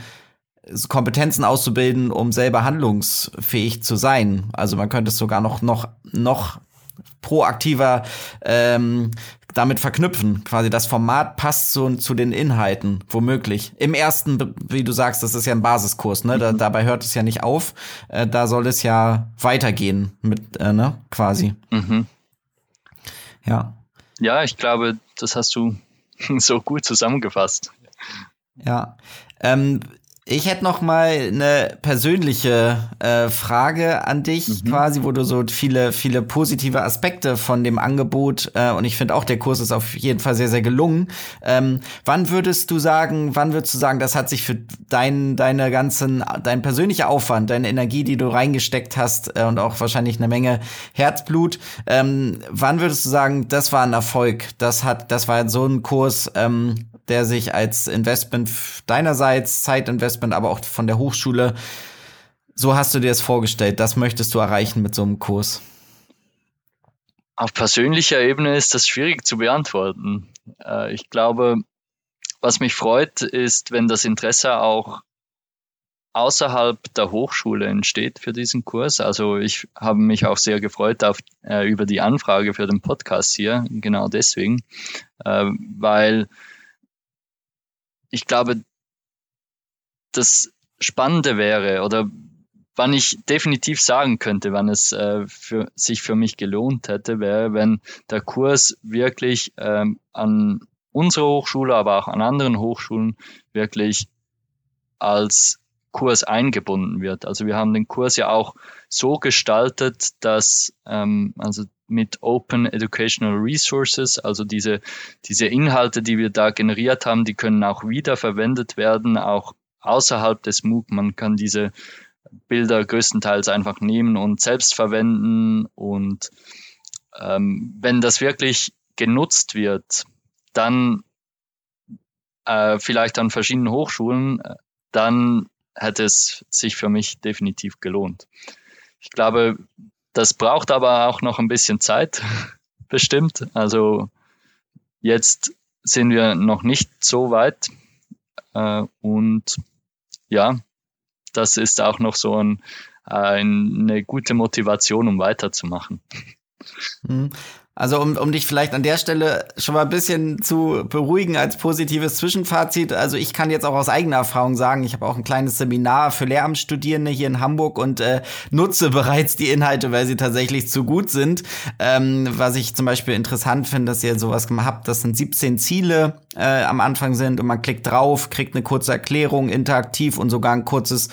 Kompetenzen auszubilden, um selber handlungsfähig zu sein. Also man könnte es sogar noch noch noch proaktiver ähm, damit verknüpfen. Quasi das Format passt zu, zu den Inhalten, womöglich. Im ersten, wie du sagst, das ist ja ein Basiskurs, ne? Da, mhm. dabei hört es ja nicht auf. Äh, da soll es ja weitergehen mit, äh, ne? Quasi. Mhm. Ja. Ja, ich glaube, das hast du so gut zusammengefasst. Ja. Ähm, ich hätte noch mal eine persönliche äh, Frage an dich, mhm. quasi, wo du so viele, viele positive Aspekte von dem Angebot äh, und ich finde auch der Kurs ist auf jeden Fall sehr, sehr gelungen. Ähm, wann würdest du sagen, wann würdest du sagen, das hat sich für dein, deine ganzen, dein persönlicher Aufwand, deine Energie, die du reingesteckt hast äh, und auch wahrscheinlich eine Menge Herzblut, ähm, wann würdest du sagen, das war ein Erfolg? Das hat, das war so ein Kurs, ähm, der sich als Investment deinerseits, Zeitinvestment, aber auch von der Hochschule, so hast du dir es vorgestellt, das möchtest du erreichen mit so einem Kurs? Auf persönlicher Ebene ist das schwierig zu beantworten. Äh, ich glaube, was mich freut, ist, wenn das Interesse auch außerhalb der Hochschule entsteht für diesen Kurs. Also ich habe mich auch sehr gefreut auf, äh, über die Anfrage für den Podcast hier, genau deswegen, äh, weil ich glaube, das Spannende wäre oder wann ich definitiv sagen könnte, wann es äh, für, sich für mich gelohnt hätte, wäre, wenn der Kurs wirklich ähm, an unserer Hochschule, aber auch an anderen Hochschulen wirklich als Kurs eingebunden wird. Also wir haben den Kurs ja auch so gestaltet, dass ähm, also mit Open Educational Resources, also diese, diese Inhalte, die wir da generiert haben, die können auch wiederverwendet werden, auch außerhalb des MOOC. Man kann diese Bilder größtenteils einfach nehmen und selbst verwenden und ähm, wenn das wirklich genutzt wird, dann äh, vielleicht an verschiedenen Hochschulen, äh, dann hätte es sich für mich definitiv gelohnt. Ich glaube, das braucht aber auch noch ein bisschen Zeit, bestimmt. Also jetzt sind wir noch nicht so weit. Äh, und ja, das ist auch noch so ein, eine gute Motivation, um weiterzumachen. Also um, um dich vielleicht an der Stelle schon mal ein bisschen zu beruhigen als positives Zwischenfazit. Also ich kann jetzt auch aus eigener Erfahrung sagen, ich habe auch ein kleines Seminar für Lehramtsstudierende hier in Hamburg und äh, nutze bereits die Inhalte, weil sie tatsächlich zu gut sind. Ähm, was ich zum Beispiel interessant finde, dass ihr sowas gemacht habt, das sind 17 Ziele äh, am Anfang sind und man klickt drauf, kriegt eine kurze Erklärung, interaktiv und sogar ein kurzes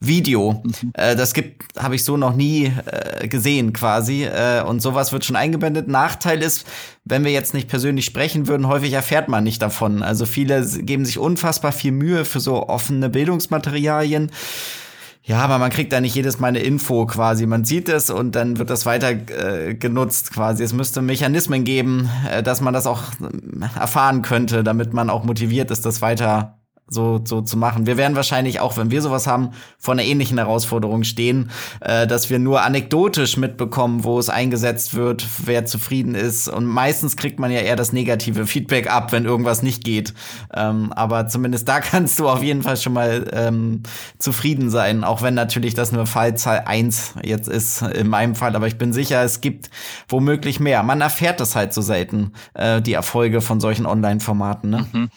Video. Mhm. Äh, das gibt, habe ich so noch nie äh, gesehen quasi. Äh, und sowas wird schon eingeblendet. Nachteil ist, wenn wir jetzt nicht persönlich sprechen würden, häufig erfährt man nicht davon. Also viele geben sich unfassbar viel Mühe für so offene Bildungsmaterialien. Ja, aber man kriegt da nicht jedes Mal eine Info quasi. Man sieht es und dann wird das weiter äh, genutzt quasi. Es müsste Mechanismen geben, äh, dass man das auch äh, erfahren könnte, damit man auch motiviert ist, das weiter so, so zu machen. Wir werden wahrscheinlich auch, wenn wir sowas haben, vor einer ähnlichen Herausforderung stehen, äh, dass wir nur anekdotisch mitbekommen, wo es eingesetzt wird, wer zufrieden ist. Und meistens kriegt man ja eher das negative Feedback ab, wenn irgendwas nicht geht. Ähm, aber zumindest da kannst du auf jeden Fall schon mal ähm, zufrieden sein, auch wenn natürlich das nur Fallzahl eins jetzt ist in meinem Fall. Aber ich bin sicher, es gibt womöglich mehr. Man erfährt das halt so selten, äh, die Erfolge von solchen Online-Formaten. Ne? Mhm.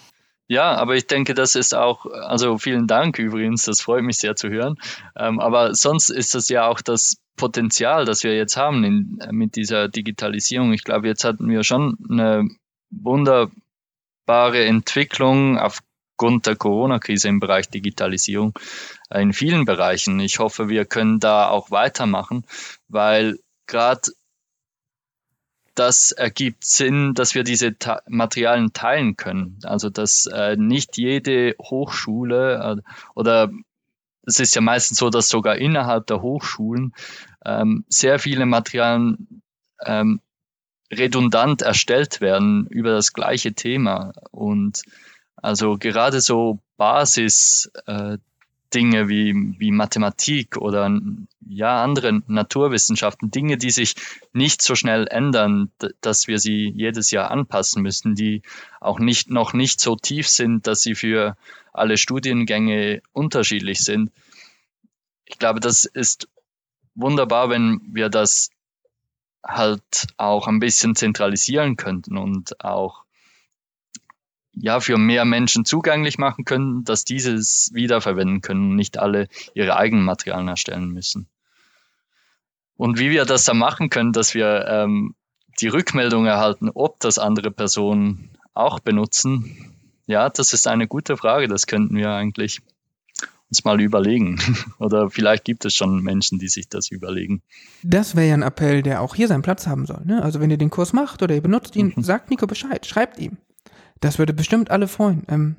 Ja, aber ich denke, das ist auch, also vielen Dank übrigens, das freut mich sehr zu hören. Ähm, aber sonst ist das ja auch das Potenzial, das wir jetzt haben in, mit dieser Digitalisierung. Ich glaube, jetzt hatten wir schon eine wunderbare Entwicklung aufgrund der Corona-Krise im Bereich Digitalisierung in vielen Bereichen. Ich hoffe, wir können da auch weitermachen, weil gerade das ergibt Sinn, dass wir diese Ta Materialien teilen können. Also dass äh, nicht jede Hochschule äh, oder es ist ja meistens so, dass sogar innerhalb der Hochschulen ähm, sehr viele Materialien ähm, redundant erstellt werden über das gleiche Thema. Und also gerade so Basis äh, Dinge wie, wie Mathematik oder ja, andere Naturwissenschaften, Dinge, die sich nicht so schnell ändern, dass wir sie jedes Jahr anpassen müssen, die auch nicht, noch nicht so tief sind, dass sie für alle Studiengänge unterschiedlich sind. Ich glaube, das ist wunderbar, wenn wir das halt auch ein bisschen zentralisieren könnten und auch ja, für mehr Menschen zugänglich machen können, dass dieses wiederverwenden können und nicht alle ihre eigenen Materialien erstellen müssen. Und wie wir das dann machen können, dass wir ähm, die Rückmeldung erhalten, ob das andere Personen auch benutzen, ja, das ist eine gute Frage. Das könnten wir eigentlich uns mal überlegen. Oder vielleicht gibt es schon Menschen, die sich das überlegen. Das wäre ja ein Appell, der auch hier seinen Platz haben soll. Ne? Also wenn ihr den Kurs macht oder ihr benutzt ihn, mhm. sagt Nico Bescheid, schreibt ihm. Das würde bestimmt alle freuen. Ähm,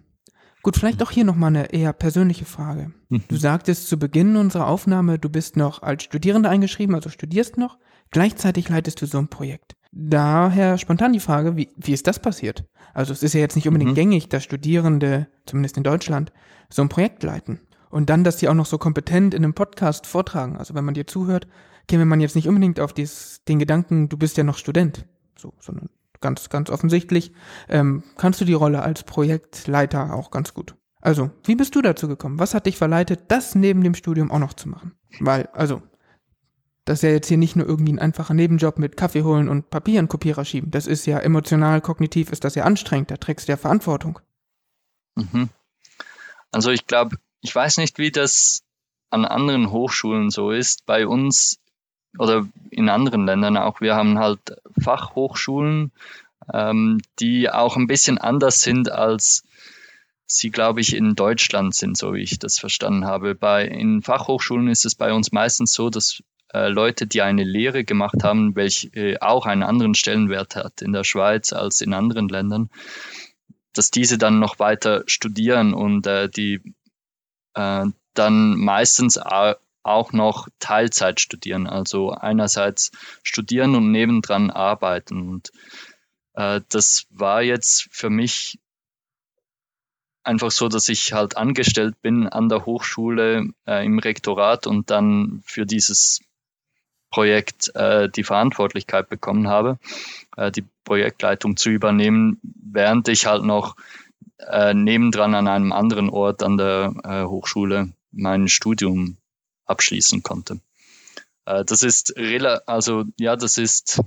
gut, vielleicht auch hier nochmal eine eher persönliche Frage. Mhm. Du sagtest zu Beginn unserer Aufnahme, du bist noch als Studierende eingeschrieben, also studierst noch. Gleichzeitig leitest du so ein Projekt. Daher spontan die Frage, wie, wie ist das passiert? Also es ist ja jetzt nicht unbedingt mhm. gängig, dass Studierende, zumindest in Deutschland, so ein Projekt leiten. Und dann, dass die auch noch so kompetent in einem Podcast vortragen. Also wenn man dir zuhört, käme man jetzt nicht unbedingt auf dies, den Gedanken, du bist ja noch Student. So, sondern ganz, ganz offensichtlich, ähm, kannst du die Rolle als Projektleiter auch ganz gut. Also, wie bist du dazu gekommen? Was hat dich verleitet, das neben dem Studium auch noch zu machen? Weil, also, das ist ja jetzt hier nicht nur irgendwie ein einfacher Nebenjob mit Kaffee holen und Papier in Kopierer schieben. Das ist ja emotional, kognitiv ist das ja anstrengend. Da trägst du ja Verantwortung. Mhm. Also ich glaube, ich weiß nicht, wie das an anderen Hochschulen so ist. Bei uns oder in anderen Ländern auch. Wir haben halt Fachhochschulen, ähm, die auch ein bisschen anders sind als sie, glaube ich, in Deutschland sind, so wie ich das verstanden habe. Bei, in Fachhochschulen ist es bei uns meistens so, dass äh, Leute, die eine Lehre gemacht haben, welche äh, auch einen anderen Stellenwert hat in der Schweiz als in anderen Ländern, dass diese dann noch weiter studieren und äh, die äh, dann meistens auch noch Teilzeit studieren. Also einerseits studieren und nebendran arbeiten. Und äh, das war jetzt für mich einfach so, dass ich halt angestellt bin an der Hochschule äh, im Rektorat und dann für dieses Projekt äh, die Verantwortlichkeit bekommen habe, äh, die Projektleitung zu übernehmen, während ich halt noch äh, nebendran an einem anderen Ort an der äh, Hochschule mein Studium abschließen konnte. Äh, das ist also ja, das ist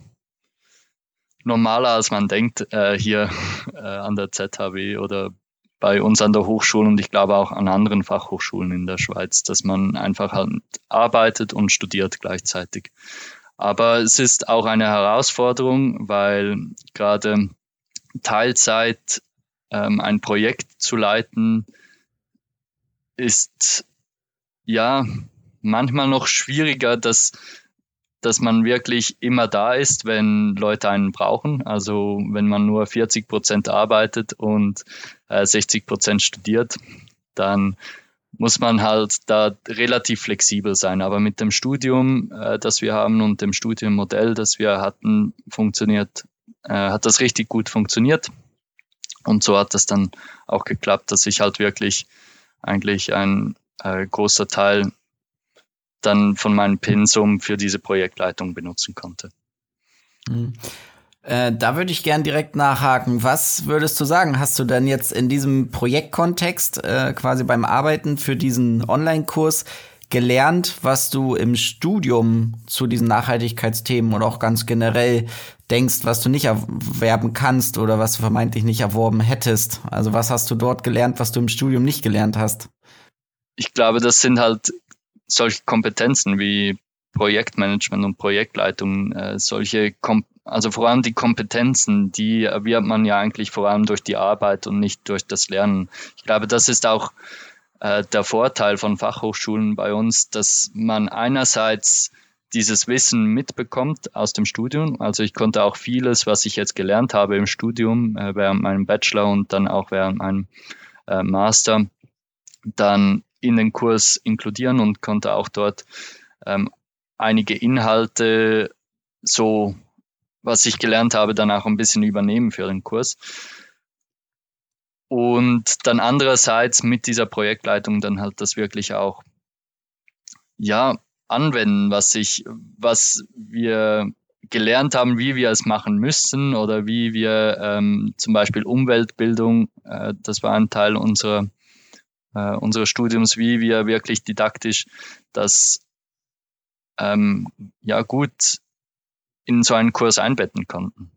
normaler als man denkt äh, hier äh, an der ZHW oder bei uns an der Hochschule und ich glaube auch an anderen Fachhochschulen in der Schweiz, dass man einfach halt arbeitet und studiert gleichzeitig. Aber es ist auch eine Herausforderung, weil gerade Teilzeit ähm, ein Projekt zu leiten ist ja manchmal noch schwieriger, dass dass man wirklich immer da ist, wenn Leute einen brauchen. Also wenn man nur 40 Prozent arbeitet und äh, 60 Prozent studiert, dann muss man halt da relativ flexibel sein. Aber mit dem Studium, äh, das wir haben und dem Studienmodell, das wir hatten, funktioniert, äh, hat das richtig gut funktioniert. Und so hat das dann auch geklappt, dass ich halt wirklich eigentlich ein äh, großer Teil dann von meinem Pensum für diese Projektleitung benutzen konnte. Mhm. Äh, da würde ich gern direkt nachhaken. Was würdest du sagen? Hast du denn jetzt in diesem Projektkontext äh, quasi beim Arbeiten für diesen Online-Kurs gelernt, was du im Studium zu diesen Nachhaltigkeitsthemen oder auch ganz generell denkst, was du nicht erwerben kannst oder was du vermeintlich nicht erworben hättest? Also was hast du dort gelernt, was du im Studium nicht gelernt hast? Ich glaube, das sind halt solche Kompetenzen wie Projektmanagement und Projektleitung, äh, solche, Kom also vor allem die Kompetenzen, die erwirbt man ja eigentlich vor allem durch die Arbeit und nicht durch das Lernen. Ich glaube, das ist auch äh, der Vorteil von Fachhochschulen bei uns, dass man einerseits dieses Wissen mitbekommt aus dem Studium. Also ich konnte auch vieles, was ich jetzt gelernt habe im Studium, äh, während meinem Bachelor und dann auch während meinem äh, Master, dann in den Kurs inkludieren und konnte auch dort ähm, einige Inhalte so, was ich gelernt habe, dann auch ein bisschen übernehmen für den Kurs. Und dann andererseits mit dieser Projektleitung dann halt das wirklich auch, ja, anwenden, was ich, was wir gelernt haben, wie wir es machen müssen oder wie wir ähm, zum Beispiel Umweltbildung, äh, das war ein Teil unserer äh, unseres Studiums, wie wir wirklich didaktisch das ähm, ja gut in so einen Kurs einbetten konnten.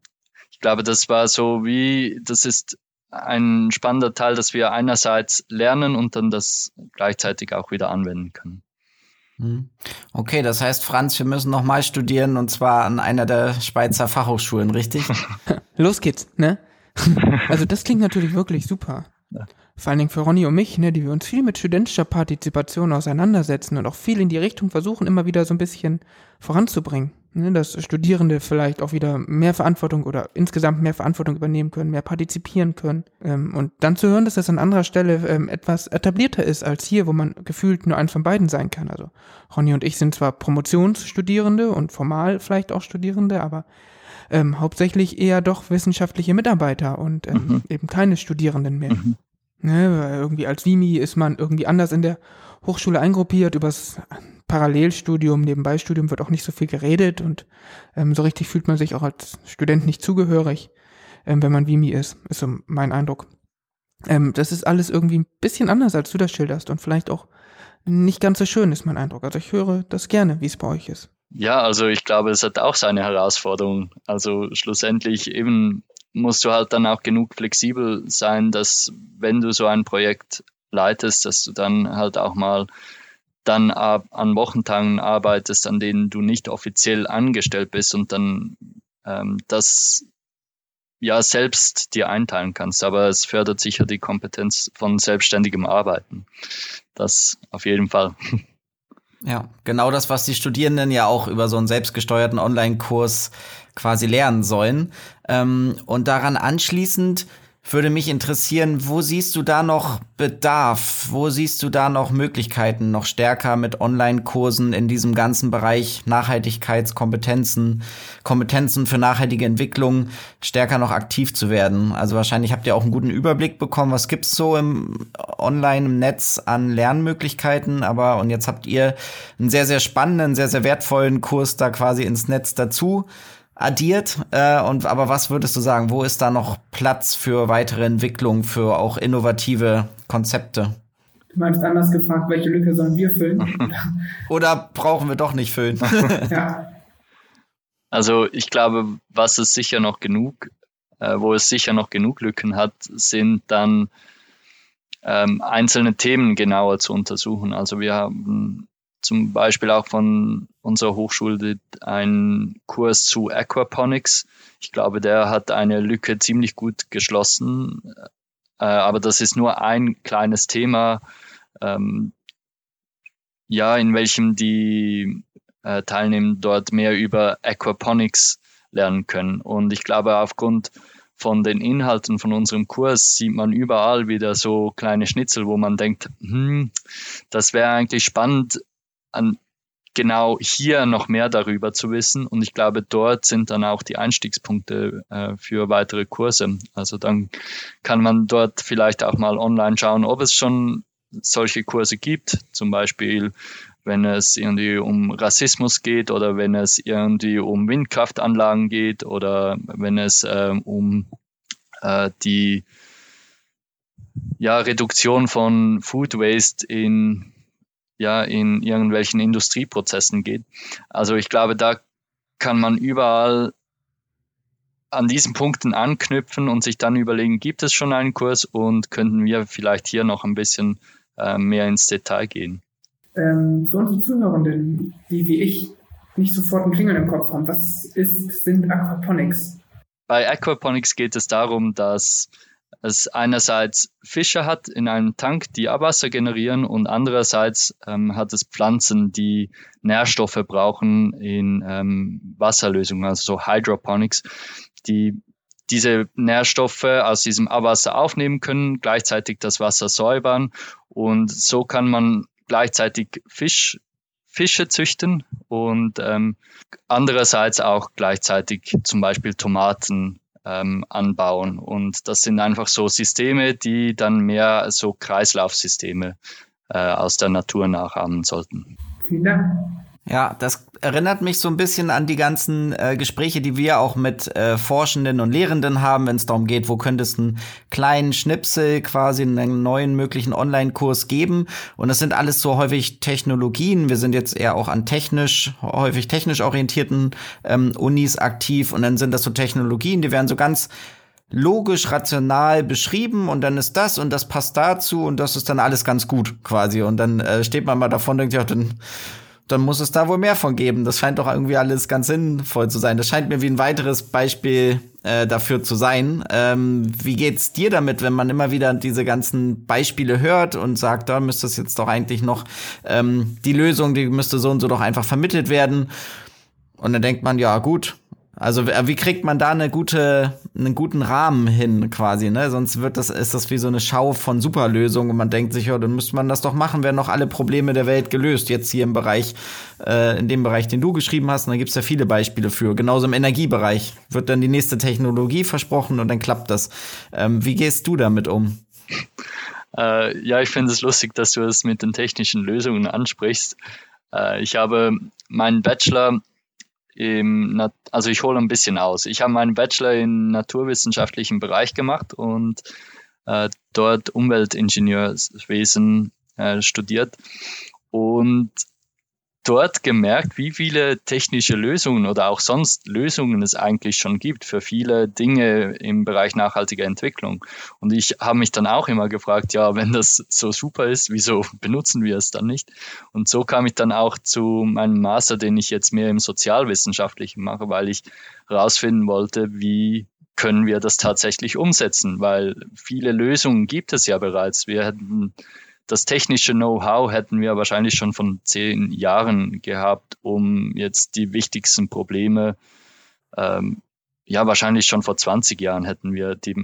Ich glaube, das war so wie, das ist ein spannender Teil, dass wir einerseits lernen und dann das gleichzeitig auch wieder anwenden können. Hm. Okay, das heißt, Franz, wir müssen noch mal studieren und zwar an einer der Schweizer Fachhochschulen, richtig? Los geht's, ne? Also das klingt natürlich wirklich super. Ja. Vor allen Dingen für Ronny und mich, ne, die wir uns viel mit studentischer Partizipation auseinandersetzen und auch viel in die Richtung versuchen, immer wieder so ein bisschen voranzubringen. Ne, dass Studierende vielleicht auch wieder mehr Verantwortung oder insgesamt mehr Verantwortung übernehmen können, mehr partizipieren können. Ähm, und dann zu hören, dass das an anderer Stelle ähm, etwas etablierter ist als hier, wo man gefühlt nur eins von beiden sein kann. Also Ronny und ich sind zwar Promotionsstudierende und formal vielleicht auch Studierende, aber ähm, hauptsächlich eher doch wissenschaftliche Mitarbeiter und ähm, mhm. eben keine Studierenden mehr. Mhm. Ne, weil irgendwie als Vimi ist man irgendwie anders in der Hochschule eingruppiert, übers Parallelstudium, Nebenbeistudium wird auch nicht so viel geredet und ähm, so richtig fühlt man sich auch als Student nicht zugehörig, ähm, wenn man Vimi ist, ist so mein Eindruck. Ähm, das ist alles irgendwie ein bisschen anders, als du das schilderst und vielleicht auch nicht ganz so schön, ist mein Eindruck. Also ich höre das gerne, wie es bei euch ist. Ja, also ich glaube, es hat auch seine Herausforderung. Also schlussendlich eben musst du halt dann auch genug flexibel sein, dass wenn du so ein Projekt leitest, dass du dann halt auch mal dann an Wochentagen arbeitest, an denen du nicht offiziell angestellt bist und dann ähm, das ja selbst dir einteilen kannst. Aber es fördert sicher die Kompetenz von selbstständigem Arbeiten. Das auf jeden Fall. Ja, genau das, was die Studierenden ja auch über so einen selbstgesteuerten Online-Kurs quasi lernen sollen. Ähm, und daran anschließend würde mich interessieren, wo siehst du da noch Bedarf? Wo siehst du da noch Möglichkeiten, noch stärker mit Online-Kursen in diesem ganzen Bereich Nachhaltigkeitskompetenzen, Kompetenzen für nachhaltige Entwicklung stärker noch aktiv zu werden? Also wahrscheinlich habt ihr auch einen guten Überblick bekommen, was gibt's so im Online, im Netz an Lernmöglichkeiten, aber und jetzt habt ihr einen sehr, sehr spannenden, sehr, sehr wertvollen Kurs da quasi ins Netz dazu addiert. Äh, und aber was würdest du sagen? Wo ist da noch Platz für weitere Entwicklung, für auch innovative Konzepte? Du meinst anders gefragt, welche Lücke sollen wir füllen? Oder brauchen wir doch nicht füllen? ja. Also ich glaube, was es sicher noch genug, äh, wo es sicher noch genug Lücken hat, sind dann ähm, einzelne Themen genauer zu untersuchen. Also wir haben zum Beispiel auch von unserer Hochschule einen Kurs zu Aquaponics. Ich glaube, der hat eine Lücke ziemlich gut geschlossen. Äh, aber das ist nur ein kleines Thema, ähm, ja, in welchem die äh, Teilnehmer dort mehr über Aquaponics lernen können. Und ich glaube, aufgrund von den Inhalten von unserem Kurs sieht man überall wieder so kleine Schnitzel, wo man denkt, hm, das wäre eigentlich spannend, an genau hier noch mehr darüber zu wissen. Und ich glaube, dort sind dann auch die Einstiegspunkte äh, für weitere Kurse. Also dann kann man dort vielleicht auch mal online schauen, ob es schon solche Kurse gibt. Zum Beispiel, wenn es irgendwie um Rassismus geht oder wenn es irgendwie um Windkraftanlagen geht oder wenn es äh, um äh, die ja, Reduktion von Food Waste in ja in irgendwelchen Industrieprozessen geht. Also ich glaube, da kann man überall an diesen Punkten anknüpfen und sich dann überlegen, gibt es schon einen Kurs und könnten wir vielleicht hier noch ein bisschen äh, mehr ins Detail gehen. Ähm, für unsere Zuhörenden, die wie ich nicht sofort ein Klingeln im Kopf haben, was ist, sind Aquaponics? Bei Aquaponics geht es darum, dass es einerseits Fische hat in einem Tank, die Abwasser generieren und andererseits ähm, hat es Pflanzen, die Nährstoffe brauchen in ähm, Wasserlösungen, also so Hydroponics, die diese Nährstoffe aus diesem Abwasser aufnehmen können, gleichzeitig das Wasser säubern. Und so kann man gleichzeitig Fisch, Fische züchten und ähm, andererseits auch gleichzeitig zum Beispiel Tomaten ähm, anbauen. Und das sind einfach so Systeme, die dann mehr so Kreislaufsysteme äh, aus der Natur nachahmen sollten. Vielen Dank. Ja, das erinnert mich so ein bisschen an die ganzen äh, Gespräche, die wir auch mit äh, Forschenden und Lehrenden haben, wenn es darum geht, wo könnte es einen kleinen Schnipsel quasi einen neuen möglichen Online-Kurs geben. Und das sind alles so häufig Technologien. Wir sind jetzt eher auch an technisch, häufig technisch orientierten ähm, Unis aktiv. Und dann sind das so Technologien, die werden so ganz logisch, rational beschrieben und dann ist das und das passt dazu und das ist dann alles ganz gut quasi. Und dann äh, steht man mal davon und denkt, ja, dann dann muss es da wohl mehr von geben. Das scheint doch irgendwie alles ganz sinnvoll zu sein. Das scheint mir wie ein weiteres Beispiel äh, dafür zu sein. Ähm, wie geht's dir damit, wenn man immer wieder diese ganzen Beispiele hört und sagt, da müsste es jetzt doch eigentlich noch ähm, die Lösung, die müsste so und so doch einfach vermittelt werden. Und dann denkt man, ja gut, also wie kriegt man da eine gute, einen guten Rahmen hin quasi, ne? Sonst wird das, ist das wie so eine Schau von Superlösungen und man denkt sich, ja, dann müsste man das doch machen, werden doch alle Probleme der Welt gelöst. Jetzt hier im Bereich, äh, in dem Bereich, den du geschrieben hast, und da gibt's ja viele Beispiele für. Genauso im Energiebereich wird dann die nächste Technologie versprochen und dann klappt das. Ähm, wie gehst du damit um? Äh, ja, ich finde es lustig, dass du es mit den technischen Lösungen ansprichst. Äh, ich habe meinen Bachelor also ich hole ein bisschen aus. Ich habe meinen Bachelor in naturwissenschaftlichen Bereich gemacht und äh, dort Umweltingenieurswesen äh, studiert. Und dort gemerkt, wie viele technische Lösungen oder auch sonst Lösungen es eigentlich schon gibt für viele Dinge im Bereich nachhaltiger Entwicklung. Und ich habe mich dann auch immer gefragt, ja, wenn das so super ist, wieso benutzen wir es dann nicht? Und so kam ich dann auch zu meinem Master, den ich jetzt mehr im Sozialwissenschaftlichen mache, weil ich herausfinden wollte, wie können wir das tatsächlich umsetzen, weil viele Lösungen gibt es ja bereits. Wir hätten das technische Know-how hätten wir wahrscheinlich schon von zehn Jahren gehabt, um jetzt die wichtigsten Probleme ähm, ja, wahrscheinlich schon vor 20 Jahren hätten wir die,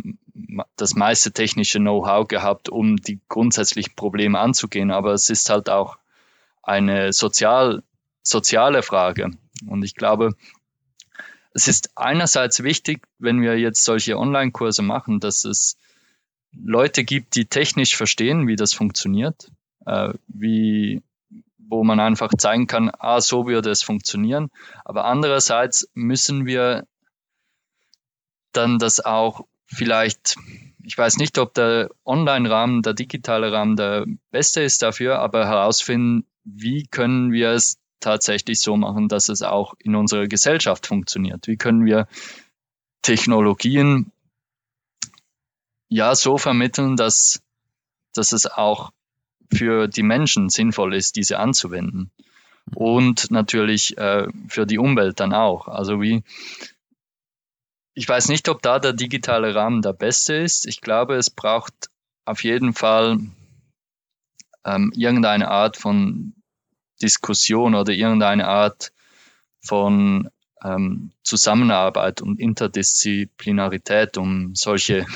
das meiste technische Know-how gehabt, um die grundsätzlichen Probleme anzugehen. Aber es ist halt auch eine sozial, soziale Frage. Und ich glaube, es ist einerseits wichtig, wenn wir jetzt solche Online-Kurse machen, dass es Leute gibt, die technisch verstehen, wie das funktioniert, äh, wie, wo man einfach zeigen kann, ah, so würde es funktionieren. Aber andererseits müssen wir dann das auch vielleicht, ich weiß nicht, ob der Online-Rahmen, der digitale Rahmen der beste ist dafür, aber herausfinden, wie können wir es tatsächlich so machen, dass es auch in unserer Gesellschaft funktioniert? Wie können wir Technologien ja so vermitteln, dass, dass es auch für die Menschen sinnvoll ist, diese anzuwenden? Und natürlich äh, für die Umwelt dann auch. Also wie, ich weiß nicht, ob da der digitale Rahmen der beste ist. Ich glaube, es braucht auf jeden Fall ähm, irgendeine Art von Diskussion oder irgendeine Art von ähm, Zusammenarbeit und Interdisziplinarität, um solche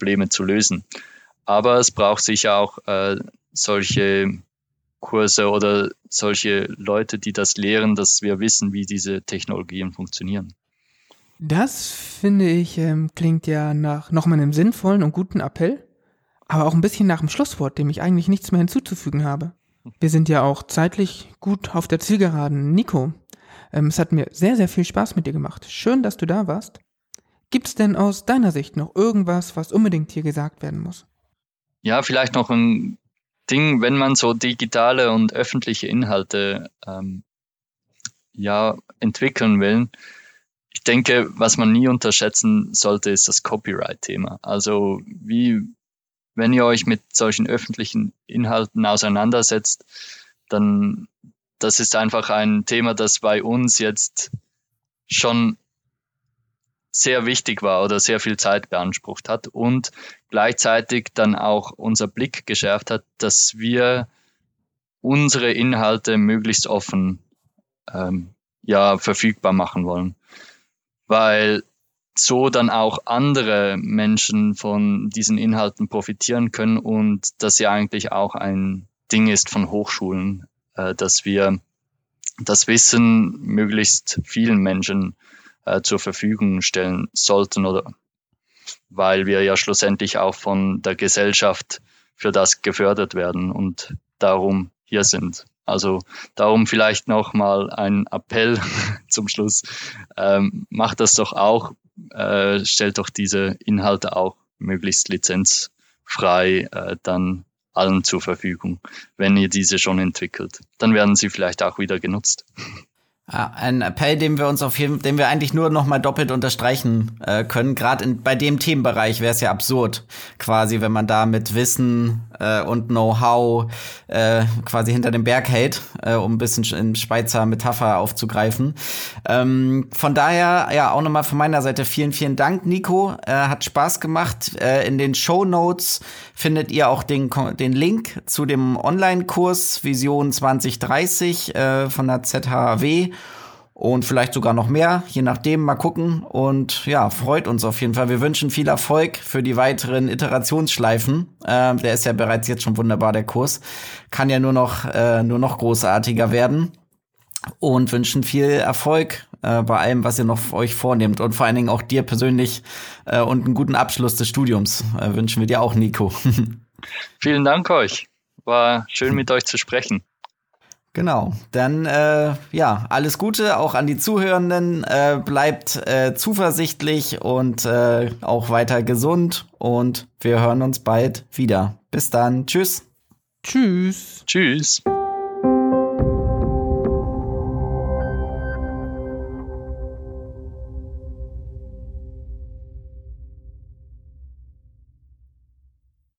Probleme zu lösen. Aber es braucht sicher auch äh, solche Kurse oder solche Leute, die das lehren, dass wir wissen, wie diese Technologien funktionieren. Das finde ich ähm, klingt ja nach nochmal einem sinnvollen und guten Appell, aber auch ein bisschen nach dem Schlusswort, dem ich eigentlich nichts mehr hinzuzufügen habe. Wir sind ja auch zeitlich gut auf der Zielgeraden. Nico, ähm, es hat mir sehr, sehr viel Spaß mit dir gemacht. Schön, dass du da warst. Gibt's denn aus deiner Sicht noch irgendwas, was unbedingt hier gesagt werden muss? Ja, vielleicht noch ein Ding, wenn man so digitale und öffentliche Inhalte ähm, ja entwickeln will, ich denke, was man nie unterschätzen sollte, ist das Copyright-Thema. Also wie, wenn ihr euch mit solchen öffentlichen Inhalten auseinandersetzt, dann das ist einfach ein Thema, das bei uns jetzt schon sehr wichtig war oder sehr viel Zeit beansprucht hat und gleichzeitig dann auch unser Blick geschärft hat, dass wir unsere Inhalte möglichst offen ähm, ja verfügbar machen wollen. Weil so dann auch andere Menschen von diesen Inhalten profitieren können und das ja eigentlich auch ein Ding ist von Hochschulen, äh, dass wir das Wissen möglichst vielen Menschen äh, zur Verfügung stellen sollten oder weil wir ja schlussendlich auch von der Gesellschaft für das gefördert werden und darum hier sind. Also darum vielleicht nochmal ein Appell zum Schluss. Ähm, macht das doch auch, äh, stellt doch diese Inhalte auch möglichst lizenzfrei äh, dann allen zur Verfügung, wenn ihr diese schon entwickelt. Dann werden sie vielleicht auch wieder genutzt. Ja, ein Appell, den wir uns auf jeden, den wir eigentlich nur noch mal doppelt unterstreichen äh, können. Gerade bei dem Themenbereich wäre es ja absurd, quasi, wenn man da mit Wissen äh, und Know-how äh, quasi hinter dem Berg hält, äh, um ein bisschen in Schweizer Metapher aufzugreifen. Ähm, von daher, ja, auch nochmal von meiner Seite vielen, vielen Dank, Nico. Äh, hat Spaß gemacht. Äh, in den Show Notes findet ihr auch den, den Link zu dem Online-Kurs Vision 2030 äh, von der ZHW und vielleicht sogar noch mehr, je nachdem, mal gucken. Und ja, freut uns auf jeden Fall. Wir wünschen viel Erfolg für die weiteren Iterationsschleifen. Äh, der ist ja bereits jetzt schon wunderbar, der Kurs. Kann ja nur noch, äh, nur noch großartiger werden. Und wünschen viel Erfolg äh, bei allem, was ihr noch euch vornehmt. Und vor allen Dingen auch dir persönlich äh, und einen guten Abschluss des Studiums äh, wünschen wir dir auch, Nico. Vielen Dank euch. War schön mit euch zu sprechen. Genau, dann äh, ja, alles Gute auch an die Zuhörenden. Äh, bleibt äh, zuversichtlich und äh, auch weiter gesund und wir hören uns bald wieder. Bis dann, tschüss. Tschüss. Tschüss.